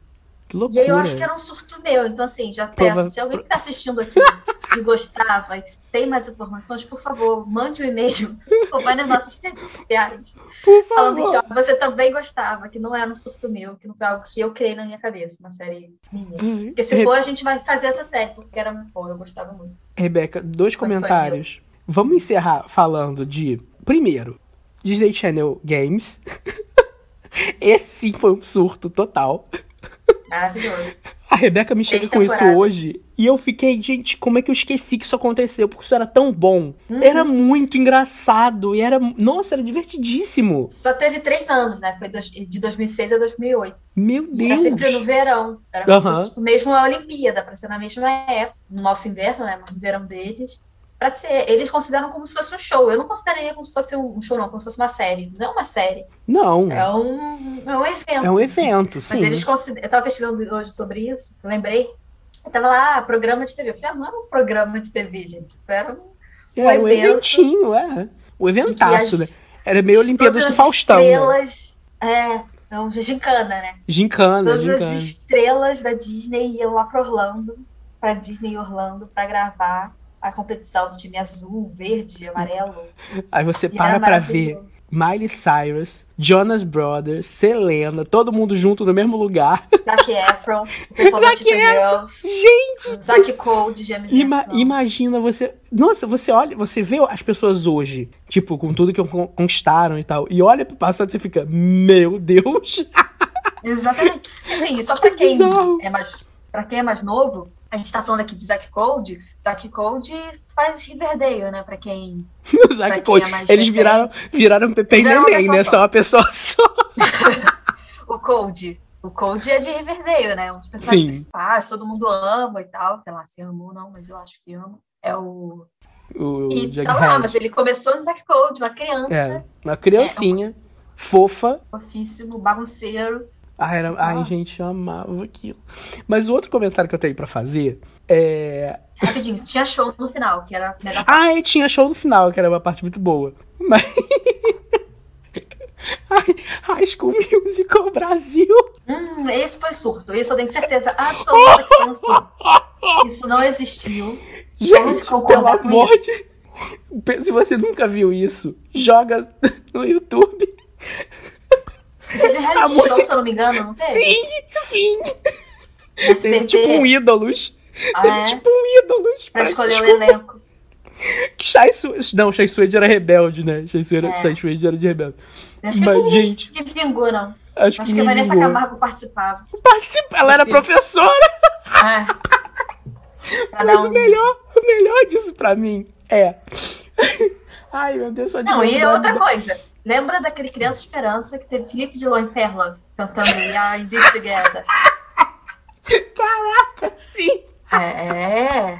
Que E loucura. aí eu acho que era um surto meu. Então, assim, já Prova- peço, se alguém que está assistindo aqui e gostava e tem mais informações, por favor, mande um e-mail ou vai nas nossas redes sociais. Por Falando que favor. ó, você também gostava, que não era um surto meu, que não foi algo que eu criei na minha cabeça, uma série minha. Porque se for, a gente vai fazer essa série, porque era muito bom, eu gostava muito. Rebeca, dois comentários. Vamos encerrar falando de. Primeiro, Disney Channel Games. [LAUGHS] Esse sim foi um surto total. Maravilhoso. A Rebeca me chega com isso hoje e eu fiquei, gente, como é que eu esqueci que isso aconteceu? Porque isso era tão bom. Uhum. Era muito engraçado e era. Nossa, era divertidíssimo. Só teve três anos, né? Foi de 2006 a 2008. Meu E era sempre no Deus. verão. Era tipo, mesmo a Olimpíada, para ser na mesma época, no nosso inverno, né? No verão deles. Pra ser, eles consideram como se fosse um show. Eu não consideraria como se fosse um show, não, como se fosse uma série. Não é uma série. Não, É um, é um evento. é um evento, Mas sim. eles consideram. Eu tava pesquisando hoje sobre isso, lembrei. Eu tava lá, ah, programa de TV. Eu falei, ah, não era um programa de TV, gente. Isso era um. É, um evento. eventinho, é. O eventaço, as- né? Era meio Olimpíadas do as Faustão. né? Estrelas, é, é um gincana, né? Gincana, Todas as gincana. estrelas da Disney iam lá para Orlando, para Disney Orlando, para gravar a competição do time azul, verde, amarelo. Aí você para pra ver. Miley Cyrus, Jonas Brothers, Selena, todo mundo junto no mesmo lugar. [LAUGHS] Zac Efron, o pessoal Zac Tita Girls, Gente, Zac Code, James ima- imagina você. Nossa, você olha, você vê as pessoas hoje, tipo, com tudo que con- conquistaram e tal, e olha pro passado e você fica, meu Deus! [LAUGHS] Exatamente. Assim, só pra Que quem é mais para quem é mais novo, a gente tá falando aqui de Zac Code. Zac Code faz Riverdale, né? Pra quem [LAUGHS] Zac Pra quem Code. é mais Eles viraram, viraram Pepe e Neném, né? só. Só uma pessoa só. [LAUGHS] o Code, o Code é de Riverdale, né? Um dos personagens Sim. principais, todo mundo ama e tal, sei lá, se ama ou não, mas eu acho que ama. É o O E Jughead. tá lá, mas ele começou no Zack Code, uma criança, É, uma criancinha, fofa. fofíssimo, bagunceiro. Ai, era- ai, Ah. gente, eu amava aquilo. Mas o outro comentário que eu tenho pra fazer é. Rapidinho, tinha show no final, que era a melhor Ah, e tinha show no final, que era uma parte muito boa. Mas. [LAUGHS] Ai, High School Musical Brasil. Hum, esse foi surto. Esse eu tenho certeza absoluta que foi um surto. Isso não existiu. Gente, pelo amor isso. de. Se você nunca viu isso, joga no YouTube. Teve um reality A show, música- se eu não me engano, não teve? Sim, sim. No Teve SBT. tipo um ídolos. Ah, Teve é? tipo um ídolos. Pra pra escolher o descobrir elenco. que [LAUGHS] Shai Su- Não, Shai Suede era rebelde, né? Shai Suede, É. Shai Suede era de rebelde. Acho que Mas, ninguém gente- que vingou, não. Acho, Acho que a não Vanessa vingou. Camargo participava. [LAUGHS] Participa, ela era professora. É. [LAUGHS] Pra Mas dar o um- melhor, o melhor disso pra mim é. Ai, meu Deus, só de Não, e lembrar outra coisa. Lembra daquele Criança Esperança que teve Felipe Dilon e Perla cantando Yeah, in This Together? Caraca, sim. É.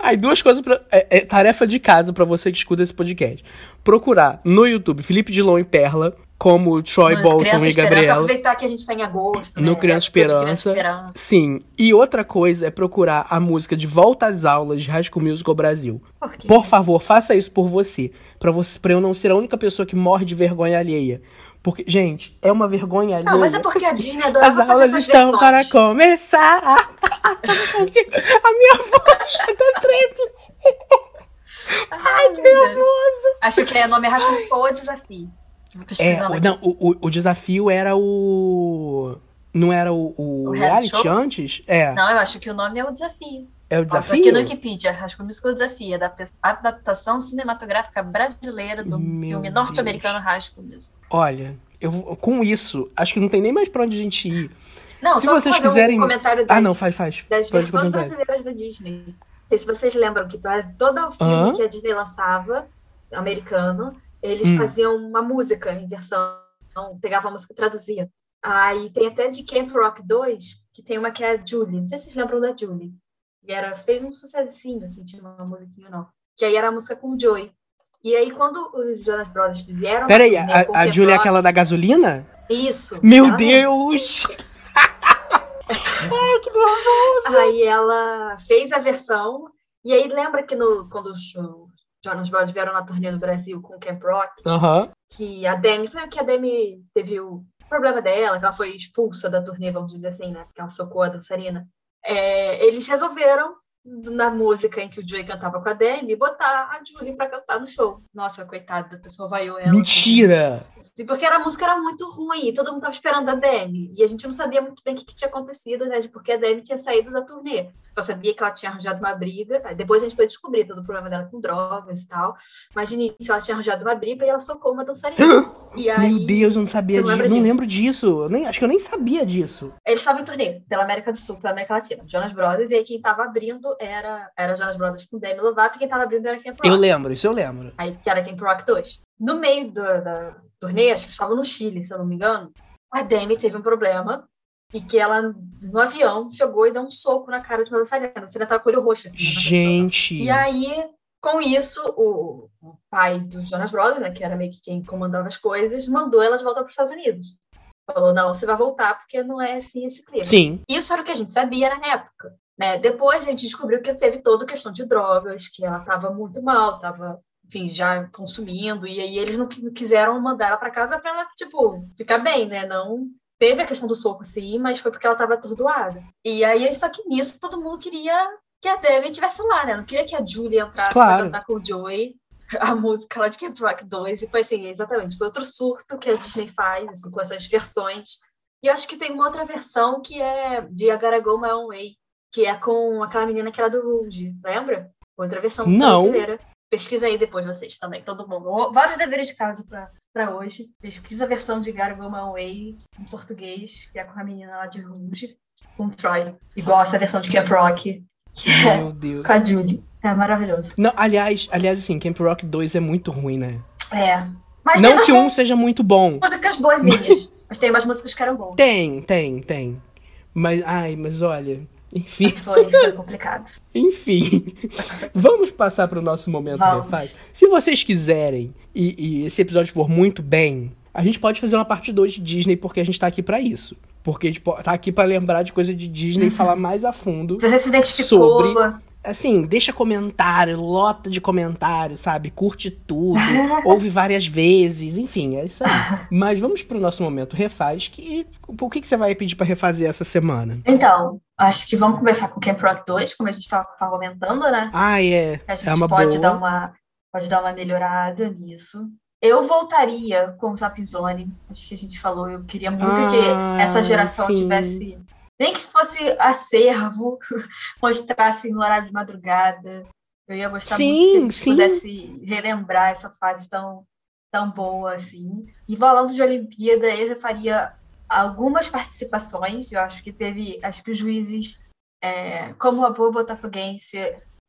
Aí, duas coisas pra. É, é tarefa de casa pra você que escuta esse podcast. Procurar no YouTube Felipe Dilon e Perla, como Troy No Bolton Criança e Esperança, Gabriela. aproveitar que a gente tá em agosto. No né? Criança Época de Esperança. Esperança. Sim. E outra coisa é procurar a música de Volta às Aulas de High School Musical Brasil. Por quê? Por favor, faça isso por você. Pra você, pra eu não ser a única pessoa que morre de vergonha alheia. Porque, gente, é uma vergonha alheia. Não, mas é porque a Disney adora As aulas estão versões. para começar. [LAUGHS] a minha voz tá tremendo. Ai, Que nervoso. Acho que é nome Rascunho Musical ou Desafio. É, o, não, o, o, o desafio era o. Não era o, o, O reality show? antes? É. Não, eu acho que o nome é o Desafio. É o Ó, desafio? Aqui no Wikipedia, Rascunho Musical Desafio, adapta- adaptação cinematográfica brasileira do Meu filme norte-americano Rascunho Musical. Olha, eu, com isso, acho que não tem nem mais pra onde a gente ir. Não, Se só vocês quiserem. um comentário das, Ah, não, faz, faz. das Faz o versões brasileiras da Disney. Se vocês lembram que quase todo o filme Aham. que a Disney lançava, americano, eles Hum. faziam uma música em versão, pegava a música e traduzia. Aí tem até de Camp Rock 2, que tem uma que é a Julie. Não sei se vocês lembram da Julie. E era, fez um sucessinho, assim, tinha uma musiquinha não. Que aí era a música com o Joey. E aí, quando os Jonas Brothers fizeram. Peraí, turnê a, a Julia é aquela da gasolina? Isso. Meu ela mesma. Deus! [LAUGHS] Aí ela fez a versão, e aí lembra que no, quando os os Jonas Brothers vieram na turnê no Brasil com o Camp Rock, que a Demi, foi que a Demi teve o problema dela, que ela foi expulsa da turnê, vamos dizer assim, né? Porque ela socou a dançarina. É, eles resolveram, na música em que o Joey cantava com a Demi, botar a Julie pra cantar no show. Nossa, coitada, da pessoa vaiou ela. Mentira! Porque era, a música era muito ruim, todo mundo tava esperando a Demi. E a gente não sabia muito bem o que, que tinha acontecido, né? De porque a Demi tinha saído da turnê. Só sabia que ela tinha arranjado uma briga. Depois a gente foi descobrir todo o problema dela com drogas e tal. Mas de início ela tinha arranjado uma briga e ela socou uma dançarina. E aí Meu Deus, eu não sabia disso. Não lembro disso. Eu nem, acho que eu nem sabia disso. eles estavam em turnê pela América do Sul, pela América Latina. Jonas Brothers, e aí quem tava abrindo era, era Jonas Brothers com Demi Lovato e quem tava abrindo era Camp Rock. Eu lembro, isso eu lembro. Aí, que era Camp Rock 2. No meio do- da turnê, acho que estava no Chile, se eu não me engano, a Demi teve um problema e que ela, no avião, chegou e deu um soco na cara de uma dançarina. A dançarina tava com o olho roxo, assim. né, Gente. e aí, com isso, o, o pai dos Jonas Brothers, né, que era meio que quem comandava as coisas, mandou ela de volta para os Estados Unidos. Falou, não, você vai voltar porque não é assim esse clima. Sim. Isso era o que a gente sabia na época. Né? Depois a gente descobriu que teve toda a questão de drogas, que ela estava muito mal, estava, enfim, já consumindo, e aí eles não qui- não quiseram mandar ela para casa para ela, tipo, ficar bem, né? Não teve a questão do soco, sim, mas foi porque ela estava atordoada. E aí, só que nisso, todo mundo queria que a Debbie estivesse lá, né? Não queria que a Julie entrasse Claro. para cantar com o Joey a música lá de Camp Rock 2, e foi assim, exatamente, foi outro surto que a Disney faz, assim, com essas versões. E eu acho que tem uma outra versão que é de I Gotta Go My Own Way, que é com aquela menina que era do Rouge, lembra? Outra versão Não. brasileira. Pesquisa aí depois vocês também, todo mundo. Vários deveres de casa pra, pra hoje. Pesquisa a versão de Gotta Go My Way em português, que é com a menina lá de Rouge, com Troy. Igual essa versão de Camp Rock, que é Meu Deus. com a Julie. É maravilhoso. Não, aliás, aliás, assim, Camp Rock 2 é muito ruim, né? É. Mas Não que um seja muito bom. músicas boazinhas. mas tem umas músicas que eram boas. Tem, tem, tem. Mas, ai, mas olha. Enfim, Foi, foi complicado. enfim. Vamos passar para o nosso momento Vamos. refaz. Se vocês quiserem e, e esse episódio for muito bem, a gente pode fazer uma parte 2 de Disney, porque a gente tá aqui para isso. Porque a gente po- tá aqui para lembrar de coisa de Disney e falar [LAUGHS] mais a fundo. Se você se identificou, Sobre- Assim, deixa comentário, lota de comentário, sabe? Curte tudo, [LAUGHS] ouve várias vezes, enfim, é isso aí. Mas vamos pro nosso momento refaz, que o que, que você vai pedir para refazer essa semana? Então, acho que vamos começar com Camp Rock 2, como a gente estava comentando, né? Ah, é. A gente É pode boa. dar uma pode dar uma melhorada nisso. Eu voltaria com o Zap Zone. Acho que a gente falou, eu queria muito Ah, que essa geração sim. tivesse nem que fosse acervo, [LAUGHS] mostrasse no horário de madrugada. Eu ia gostar Sim, muito que a gente sim. pudesse relembrar essa fase tão, tão boa assim. E falando de Olimpíada, eu já faria algumas participações. Eu acho que teve, acho que os juízes, é, como a boa botafoguense,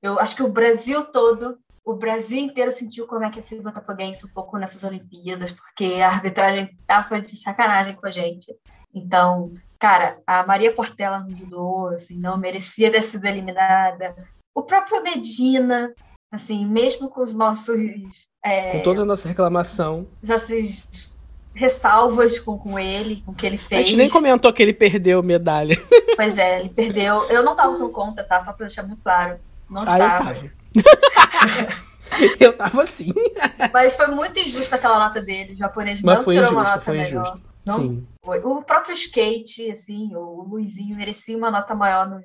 eu acho que o Brasil todo, o Brasil inteiro sentiu como é que é ser botafoguense um pouco nessas Olimpíadas, porque a arbitragem tava de sacanagem com a gente. Então, cara, a Maria Portela no judô, assim, não merecia ter sido eliminada. O próprio Medina, assim, mesmo com os nossos, é, Com toda a nossa reclamação. nossas ressalvas com, com ele, com o que ele A fez. gente nem comentou que ele perdeu medalha. [LAUGHS] Pois é, ele perdeu. Eu não tava sendo contra, tá? Só pra deixar muito claro. Não Ah, eu estava. tava. [LAUGHS] eu tava sim. Mas foi muito injusta aquela nota dele. O japonês Mas não foi tirou uma nota foi melhor. injusta. Não Sim. foi. O próprio skate, assim, o Luizinho merecia uma nota maior no-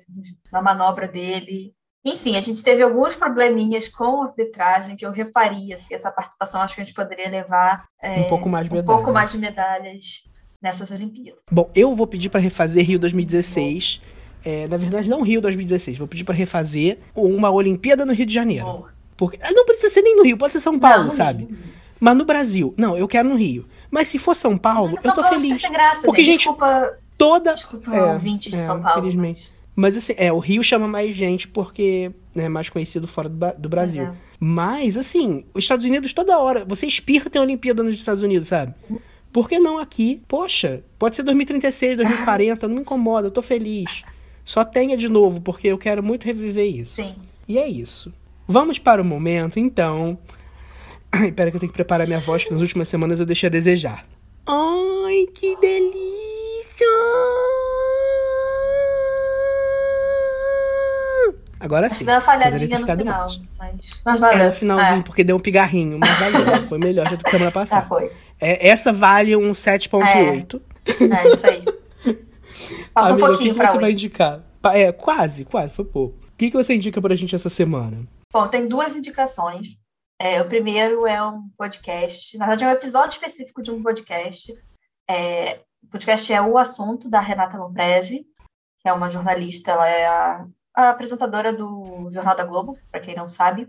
na manobra dele. Enfim, a gente teve alguns probleminhas com a arbitragem que eu refaria, assim, essa participação. Acho que a gente poderia levar é, Um pouco mais de um pouco mais de medalhas nessas Olimpíadas. Bom, eu vou pedir pra refazer Rio 2016. É, na verdade, não Rio 2016. Vou pedir pra refazer uma Olimpíada no Rio de Janeiro. Boa. Porque ah, não precisa ser nem no Rio, pode ser São Paulo, Não, sabe? Rio. Mas no Brasil, não, eu quero no Rio. Mas se for São Paulo, São eu tô Paulo feliz. graça, Porque, gente. gente, Desculpa, Toda desculpa É, ouvintes de é, São Paulo. infelizmente. Mas assim, é, o Rio chama mais gente porque é mais conhecido fora do, do Brasil. É. Mas, assim, os Estados Unidos toda hora. Você espirra tem Olimpíada nos Estados Unidos, sabe? Por que não aqui? Poxa, pode ser 2036, 2040, não me incomoda, eu tô feliz. Só tenha de novo, porque eu quero muito reviver isso. Sim. E é isso. Vamos para o momento, então. Ai, pera que eu tenho que preparar minha voz, que nas últimas semanas eu deixei a desejar. Ai, que delícia! Agora sim. Deu uma falhadinha no final. mais. Mas, mas valeu. É, no finalzinho, É. porque deu um pigarrinho, mas valeu. [LAUGHS] Foi melhor já do que semana Tá, passada. foi. É, essa vale um 7.8. É isso aí. [LAUGHS] Falta um pouquinho o que, que pra você vai hoje. indicar? É, quase, quase, foi pouco. O que, que você indica pra gente essa semana? Bom, tem duas indicações. É, o primeiro é um podcast, na verdade é um episódio específico de um podcast. É, o podcast é O Assunto, da Renata Lampresi, que é uma jornalista, ela é a, a apresentadora do Jornal da Globo, para quem não sabe.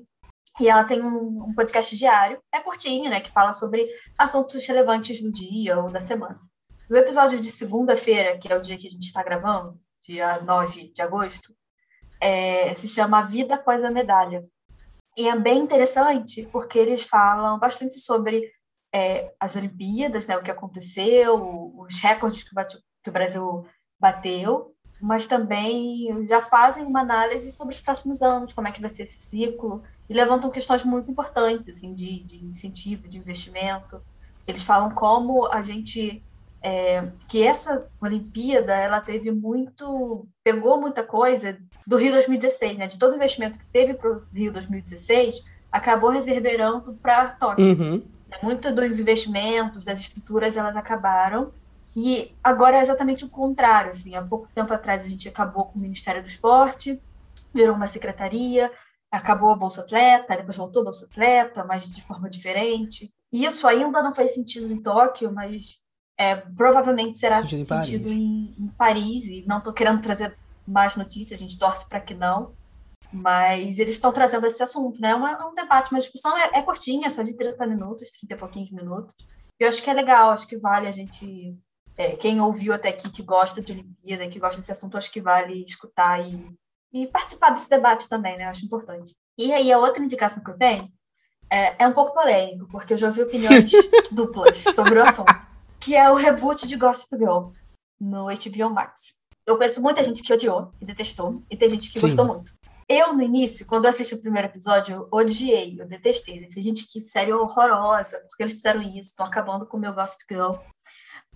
E ela tem um, um podcast diário, é curtinho, né, que fala sobre assuntos relevantes do dia ou da semana. No episódio de segunda-feira, que é o dia que a gente está gravando, dia 9 de agosto, é, se chama A Vida Após a Medalha. E é bem interessante, porque eles falam bastante sobre é, as Olimpíadas, né, o que aconteceu, os recordes que o, que o Brasil bateu, mas também já fazem uma análise sobre os próximos anos, como é que vai ser esse ciclo, e levantam questões muito importantes, assim, de, de incentivo, de investimento. Eles falam como a gente é, que essa Olimpíada ela teve muito pegou muita coisa do Rio 2016, né? De todo o investimento que teve para o Rio 2016 acabou reverberando para Tóquio. Uhum. Muito dos investimentos, das estruturas, elas acabaram. E agora é exatamente o contrário. Assim, há pouco tempo atrás a gente acabou com o Ministério do Esporte, virou uma secretaria, acabou a Bolsa Atleta, depois voltou a Bolsa Atleta, mas de forma diferente. E isso ainda não faz sentido em Tóquio, mas é, provavelmente será Sentido em sentido Paris. em, em Paris. E não estou querendo trazer mais notícias, a gente torce para que não. Mas eles estão trazendo esse assunto, né? É uma- é um debate, uma discussão é, é curtinha, só de 30 minutos, 30 e pouquinhos minutos. Eu acho que é legal, acho que vale a gente. É, quem ouviu até aqui, que gosta de Olimpíada, que gosta desse assunto, acho que vale escutar e, e participar desse debate também, né? Eu acho importante. E aí, a outra indicação que eu tenho é, é um pouco polêmico, porque eu já ouvi opiniões [LAUGHS] duplas sobre o assunto, que é o reboot de Gossip Girl no HBO Max. Eu conheço muita gente que odiou, que detestou, e tem gente que Sim. gostou muito. Eu, no início, quando eu assisti o primeiro episódio, eu odiei, eu detestei. Tem gente que série horrorosa, porque eles fizeram isso, estão acabando com o meu Gossip Girl.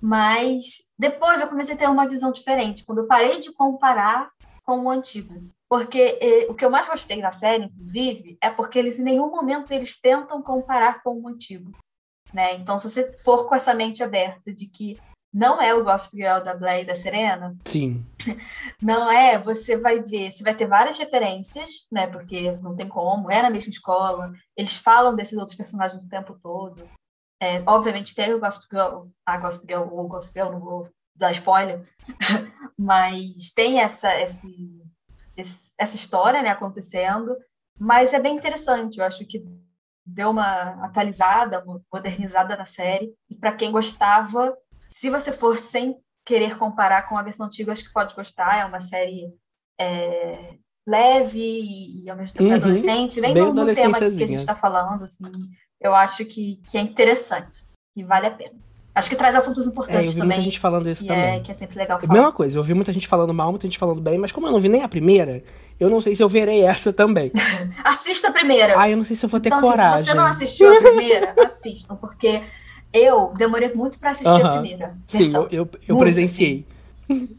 Mas depois eu comecei a ter uma visão diferente, quando eu parei de comparar com o antigo. Porque eh, o que eu mais gostei da série, inclusive, é porque eles em nenhum momento eles tentam comparar com o antigo. Né? Então, se você for com essa mente aberta de que não é o Gossip Girl da Blair e da Serena, Sim. não é, você vai ver, você vai ter várias referências, né? Porque não tem como, é na mesma escola, eles falam desses outros personagens o tempo todo. É, obviamente tem o Gossip Girl, a Gossip Girl, ou o Gossip Girl, não vou dar spoiler, [LAUGHS] mas tem essa, esse, esse- essa história, né, acontecendo, mas é bem interessante, eu acho que deu uma atualizada, modernizada na série, e para quem gostava, se você for sem querer comparar com a versão antiga, acho que pode gostar. É uma série é, leve e, e ao mesmo tempo Uhum. adolescente, bem Bem no, no tema que a gente está falando. Assim, eu acho que, que é interessante e vale a pena. Acho que traz assuntos É, eu importantes vi também. muita gente falando isso que, também. é, que é sempre legal É a falar. mesma coisa, eu ouvi muita gente falando mal, muita gente falando bem, mas como eu não vi nem a primeira, eu não sei se eu verei essa também. [LAUGHS] Assista a primeira. Ah, eu não sei se eu vou ter então, assim, coragem. se você não assistiu a primeira, [LAUGHS] assistam, porque eu demorei muito para assistir a Aham. primeira Sim, versão. eu, eu, eu Muito, presenciei.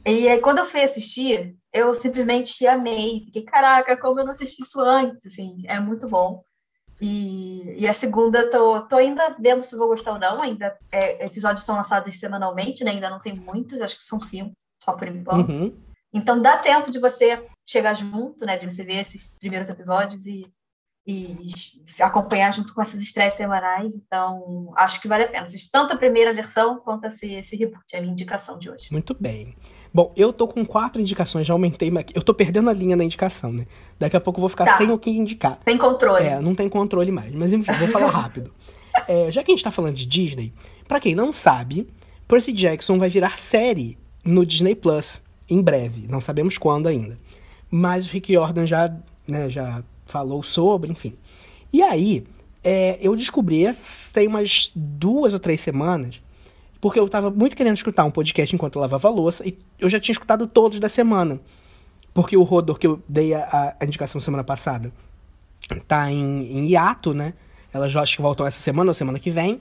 E aí, quando eu fui assistir, eu simplesmente amei. Fiquei, caraca, como eu não assisti isso antes, assim, é muito bom. E, e a segunda, tô, tô ainda vendo se vou gostar ou não. Ainda é, episódios são lançados semanalmente, né? Ainda não tem muitos, acho que são cinco, só por enquanto. Uhum. Então dá tempo de você chegar junto, né? De você ver esses primeiros episódios e, e acompanhar junto com essas estreias semanais. Então, acho que vale a pena. Tanto a primeira versão quanto esse, esse reboot, é a minha indicação de hoje. Muito bem. Bom, eu tô com quatro indicações, já aumentei. mas Eu tô perdendo a linha na indicação, né? Daqui a pouco eu vou ficar Tá. sem o que indicar. Tem controle. É, não tem controle mais. Mas enfim, vou falar [LAUGHS] rápido. É, já que a gente tá falando de Disney, pra quem não sabe, Percy Jackson vai virar série no Disney Plus. em breve, não sabemos quando ainda. Mas o Rick Jordan já, né, já falou sobre, enfim. E aí, é, eu descobri, tem umas duas ou três semanas, porque eu tava muito querendo escutar um podcast enquanto eu lavava a louça, e eu já tinha escutado todos da semana. Porque o Rodor, que eu dei a, a indicação semana passada, tá em, em hiato, né? Elas acho que voltam essa semana ou semana que vem.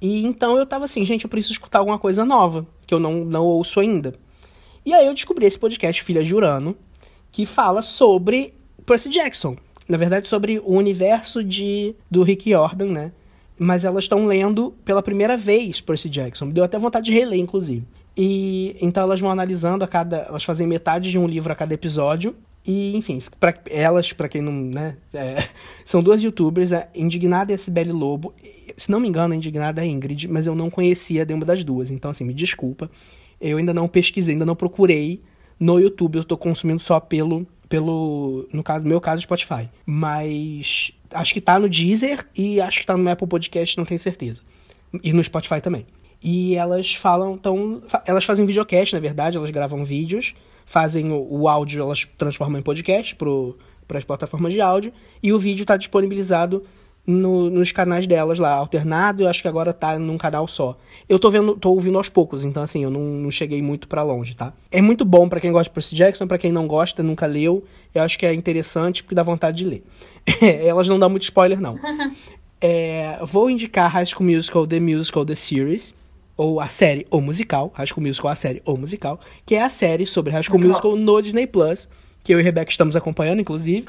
E então eu tava assim, gente, eu preciso escutar alguma coisa nova, que eu não, não ouço ainda. E aí eu descobri esse podcast, Filha de Urano, que fala sobre Percy Jackson. Na verdade, sobre o universo de, do Rick Jordan, né? Mas elas estão lendo pela primeira vez Percy Jackson. Me deu até vontade de reler, inclusive. E então elas vão analisando a cada. Elas fazem metade de um livro a cada episódio. E, enfim, pra, elas, para quem não. né? É, [LAUGHS] são duas youtubers, a Indignada e a Cibele Lobo. Se não me engano, a Indignada é a Ingrid, mas eu não conhecia nenhuma das duas. Então, assim, me desculpa. Eu ainda não pesquisei, ainda não procurei no YouTube. Eu tô consumindo só pelo. pelo no caso, meu caso, Spotify. Mas. Acho que tá no Deezer e acho que tá no Apple Podcast, não tenho certeza. E no Spotify também. E elas falam, então. Elas fazem videocast, na verdade, elas gravam vídeos, fazem o, o áudio, elas transformam em podcast para as plataformas de áudio, e o vídeo está disponibilizado no, nos canais delas lá, alternado, eu acho que agora tá num canal só. Eu tô vendo, tô ouvindo aos poucos, então assim, eu não, não cheguei muito para longe, tá? É muito bom para quem gosta de Percy Jackson, para quem não gosta, nunca leu, eu acho que é interessante porque dá vontade de ler. [LAUGHS] Elas não dão muito spoiler, não. [LAUGHS] é, vou indicar High School Musical, The Musical, The Series, ou a série ou musical, High School Musical, a série ou musical, que é a série sobre High School Musical no Disney Plus, que eu e Rebeca estamos acompanhando, inclusive.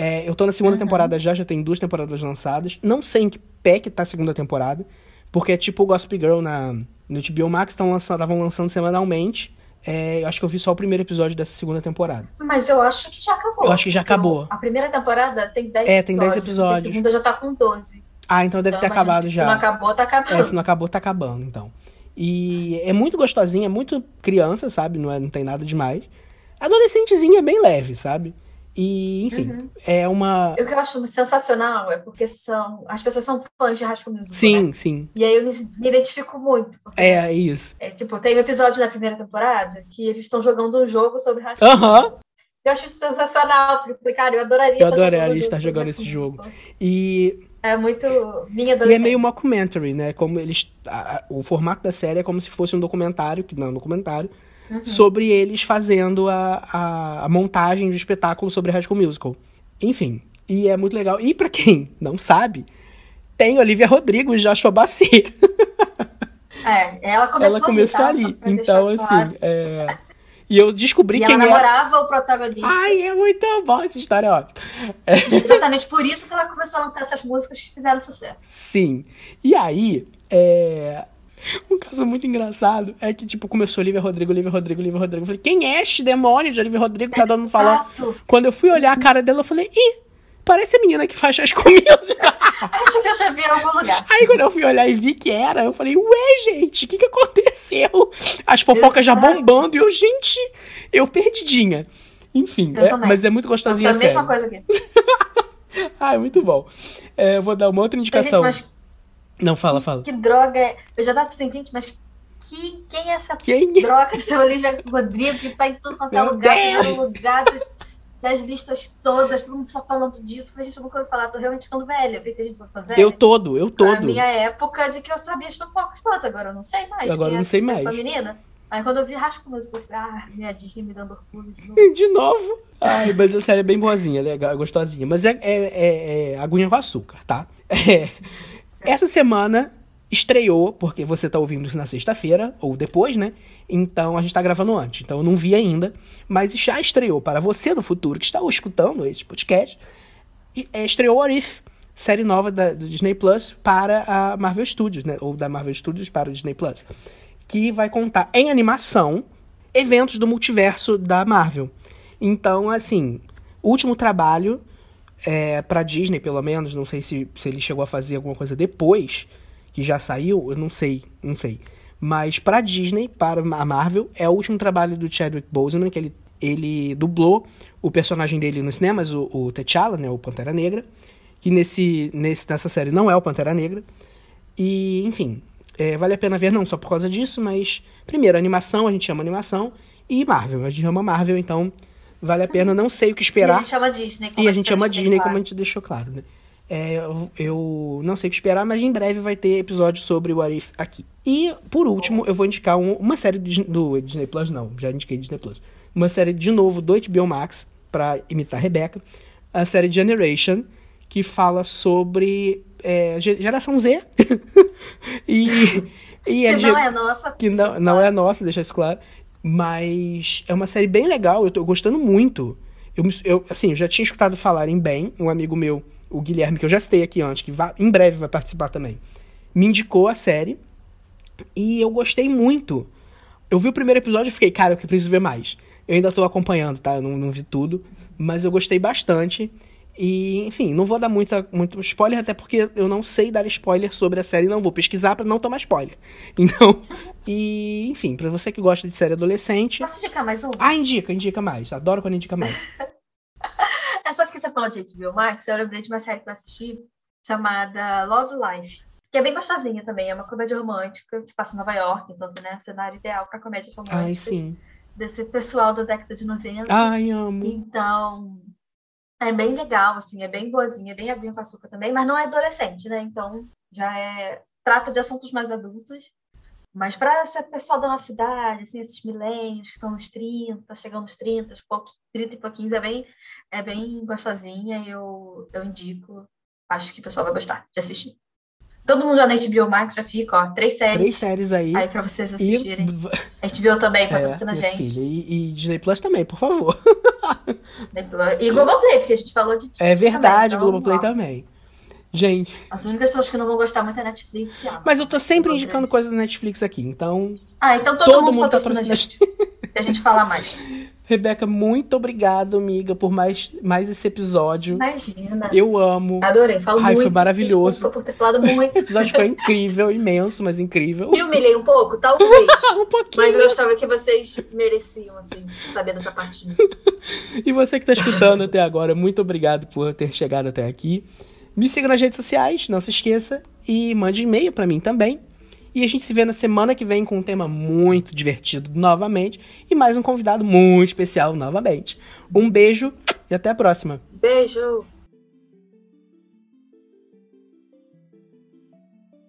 É, eu tô na segunda uhum. temporada já, já tem duas temporadas lançadas. Não sei em que pé que tá a segunda temporada, porque é tipo o Gossip Girl na, no HBO Max, estavam lançando, lançando semanalmente. É, eu acho que eu vi só o primeiro episódio dessa segunda temporada. Mas eu acho que já acabou. Eu acho que já acabou. A primeira temporada tem 10 é, tem 10 episódios. A segunda já tá com 12. Ah, então deve então, ter acabado já. Se não acabou, tá acabando. É, se não acabou, tá acabando, então. E é muito gostosinha, é muito criança, sabe? Não, é, não tem nada demais. Adolescentezinha bem leve, sabe? E, enfim, uhum. é uma. O que eu acho sensacional é porque são. As pessoas são fãs de High School Musical. Sim, né? sim. E aí eu me, identifico muito. É, é isso. É, tipo, tem um episódio da primeira temporada que eles estão jogando um jogo sobre High School Aham. Uhum. Eu acho sensacional, porque, cara, eu adoraria. Eu adoraria estar jogando esse jogo. E é muito minha adolescência. E é meio mockumentary, né? Como eles. A, o formato da série é como se fosse um documentário, que não é um documentário, uhum. sobre eles fazendo a, a, a, montagem do espetáculo sobre High School Musical. Enfim. E é muito legal. E para quem não sabe, tem Olivia Rodrigo e Joshua Bassett. É, ela começou, ela começou ali. Tá? ali. Então, assim, claro. é. E eu descobri e quem ela namorava é... o protagonista. Ai, é muito bom essa história, ó. É... Exatamente por isso que ela começou a lançar essas músicas que fizeram sucesso. Sim. E aí, é... [LAUGHS] Um caso muito engraçado é que, tipo, começou Olivia Rodrigo, Olivia Rodrigo, Olivia Rodrigo. Eu falei, quem é este demônio de Olivia Rodrigo que tá dando falando? Quando eu fui olhar a cara dela, eu falei, ih, parece a menina que faz as [LAUGHS] comidas. Acho que eu já vi em algum lugar. Aí quando eu fui olhar e vi que era, eu falei, ué, gente, o que, que aconteceu? As fofocas Exato. já bombando e eu, gente, eu perdidinha. Enfim, é, mas é muito gostosinha série. a mesma coisa aqui. [LAUGHS] ah, é muito bom. É, vou dar uma outra indicação. Gente, Não, fala, que, fala. Que droga é... Eu já tava pensando, gente, mas que, quem é essa quem? droga, seu Olivia Rodrigo, que tá em tudo quanto é lugar, todo lugar das listas todas, todo mundo só falando disso, a gente nunca ouviu falar, tô realmente ficando velha. Eu pensei, a gente vai velha. Eu todo, eu todo. Na minha época de que eu sabia as fofocas todas, agora eu não sei mais. Agora eu não sei mais. Essa menina. Aí quando eu vi Rasco Música, eu falei, ah, minha Disney me dando orgulho de novo. [LAUGHS] de novo? Ai, mas a série é bem boazinha, legal, gostosinha. Mas é, é, é, é aguinha com açúcar, tá? É. Essa semana estreou, porque você tá ouvindo isso na sexta-feira, ou depois, né? Então a gente tá gravando antes. Então eu não vi ainda, mas já estreou para você do futuro que está escutando esse podcast. É, estreou What If, série nova da, do Disney Plus para a Marvel Studios, né? Ou da Marvel Studios para o Disney Plus. Que vai contar em animação eventos do multiverso da Marvel. Então, assim, último trabalho é, para Disney, pelo menos, não sei se, se ele chegou a fazer alguma coisa depois que já saiu, eu não sei, não sei. Mas para Disney, para a Marvel, é o último trabalho do Chadwick Boseman, que ele, ele dublou o personagem dele nos cinemas, o, o T'Challa, né, o Pantera Negra, que nesse, nesse, nessa série não é o Pantera Negra. E, enfim, é, vale a pena ver não só por causa disso, mas, primeiro, animação, a gente chama animação, E Marvel, a gente ama Marvel, então vale a pena, não sei o que E a esperar. gente chama Disney. E a gente Disney, claro. como a gente deixou claro, né? É, eu, eu não sei o que esperar, mas em breve vai ter episódio sobre o What If aqui. E, por último, eu vou indicar um- uma série do, Disney- do Disney Plus, não, já indiquei Disney Plus. Uma série de novo do HBO Max, pra imitar a Rebeca. A série Generation, que fala sobre é, ge- geração Z. [LAUGHS] e, e Que de- não é nossa. que não, não é nossa, deixar isso claro. Mas é uma série bem legal, eu tô gostando muito. Eu, eu, assim, já tinha escutado falarem bem, um amigo meu, o Guilherme, que eu já citei aqui antes, que vai- em breve vai participar também, me indicou a série. E eu gostei muito. Eu vi o primeiro episódio e fiquei, cara, eu preciso ver mais. Eu ainda tô acompanhando, tá? Eu não, não vi tudo. Mas eu gostei bastante. E, enfim, não vou dar muita, muito spoiler, até porque eu não sei dar spoiler sobre a série, não vou pesquisar pra não tomar spoiler. [LAUGHS] Então, e, enfim, pra você que gosta de série adolescente. Posso indicar mais um? Ah, indica, indica mais. Adoro quando indica mais. [LAUGHS] É só porque você falou de HBO Max, eu lembrei de uma série que eu assisti chamada Love Life. Que é bem gostosinha também, é uma comédia romântica que se passa em Nova York, então assim, né, cenário ideal pra comédia romântica. Ai, sim. Desse pessoal da década de 90. Ai, amo. Então, é bem legal, assim, é bem boazinha, é bem aguinha com açúcar também, mas não é adolescente, né? Então, já é. Trata de assuntos mais adultos. Mas para esse pessoal da nossa idade, assim, esses milênios que estão nos 30, chegando nos 30, pouqui- 30 e pouquinhos, é bem, é bem gostosinha eu, eu indico. Acho que o pessoal vai gostar de assistir. Todo mundo já na HBO Max já fica, ó, três séries Três séries aí. aí para vocês E, assistirem. [LAUGHS] A HBO também é, patrocina a minha gente. filha, e, e Disney Plus também, por favor. E Globoplay, porque a gente falou de É Disney verdade, também, então, Globoplay ó, também. Gente, As únicas pessoas que não vão gostar muito é Netflix e Amazon. mas eu tô sempre indicando coisas da Netflix aqui, então. Ah, então todo, Todo mundo, mundo tá patrocina a gente. [LAUGHS] A gente fala mais. Rebeca, muito obrigado, amiga, por mais, mais esse episódio. Imagina. Eu amo. Adorei, falo Ai, foi muito. maravilhoso. Desculpa por ter falado muito. [LAUGHS] O episódio foi incrível, imenso, mas incrível. Me humilhei um pouco, [LAUGHS] talvez. Um pouquinho. Mas eu achava que vocês mereciam, assim, saber dessa mim. E você que tá escutando até agora, muito obrigado por ter chegado até aqui. Me siga nas redes sociais, não se esqueça. E mande e-mail pra mim também. E a gente se vê na semana que vem com um tema muito divertido novamente. E mais um convidado muito especial novamente. Um beijo e até a próxima. Beijo!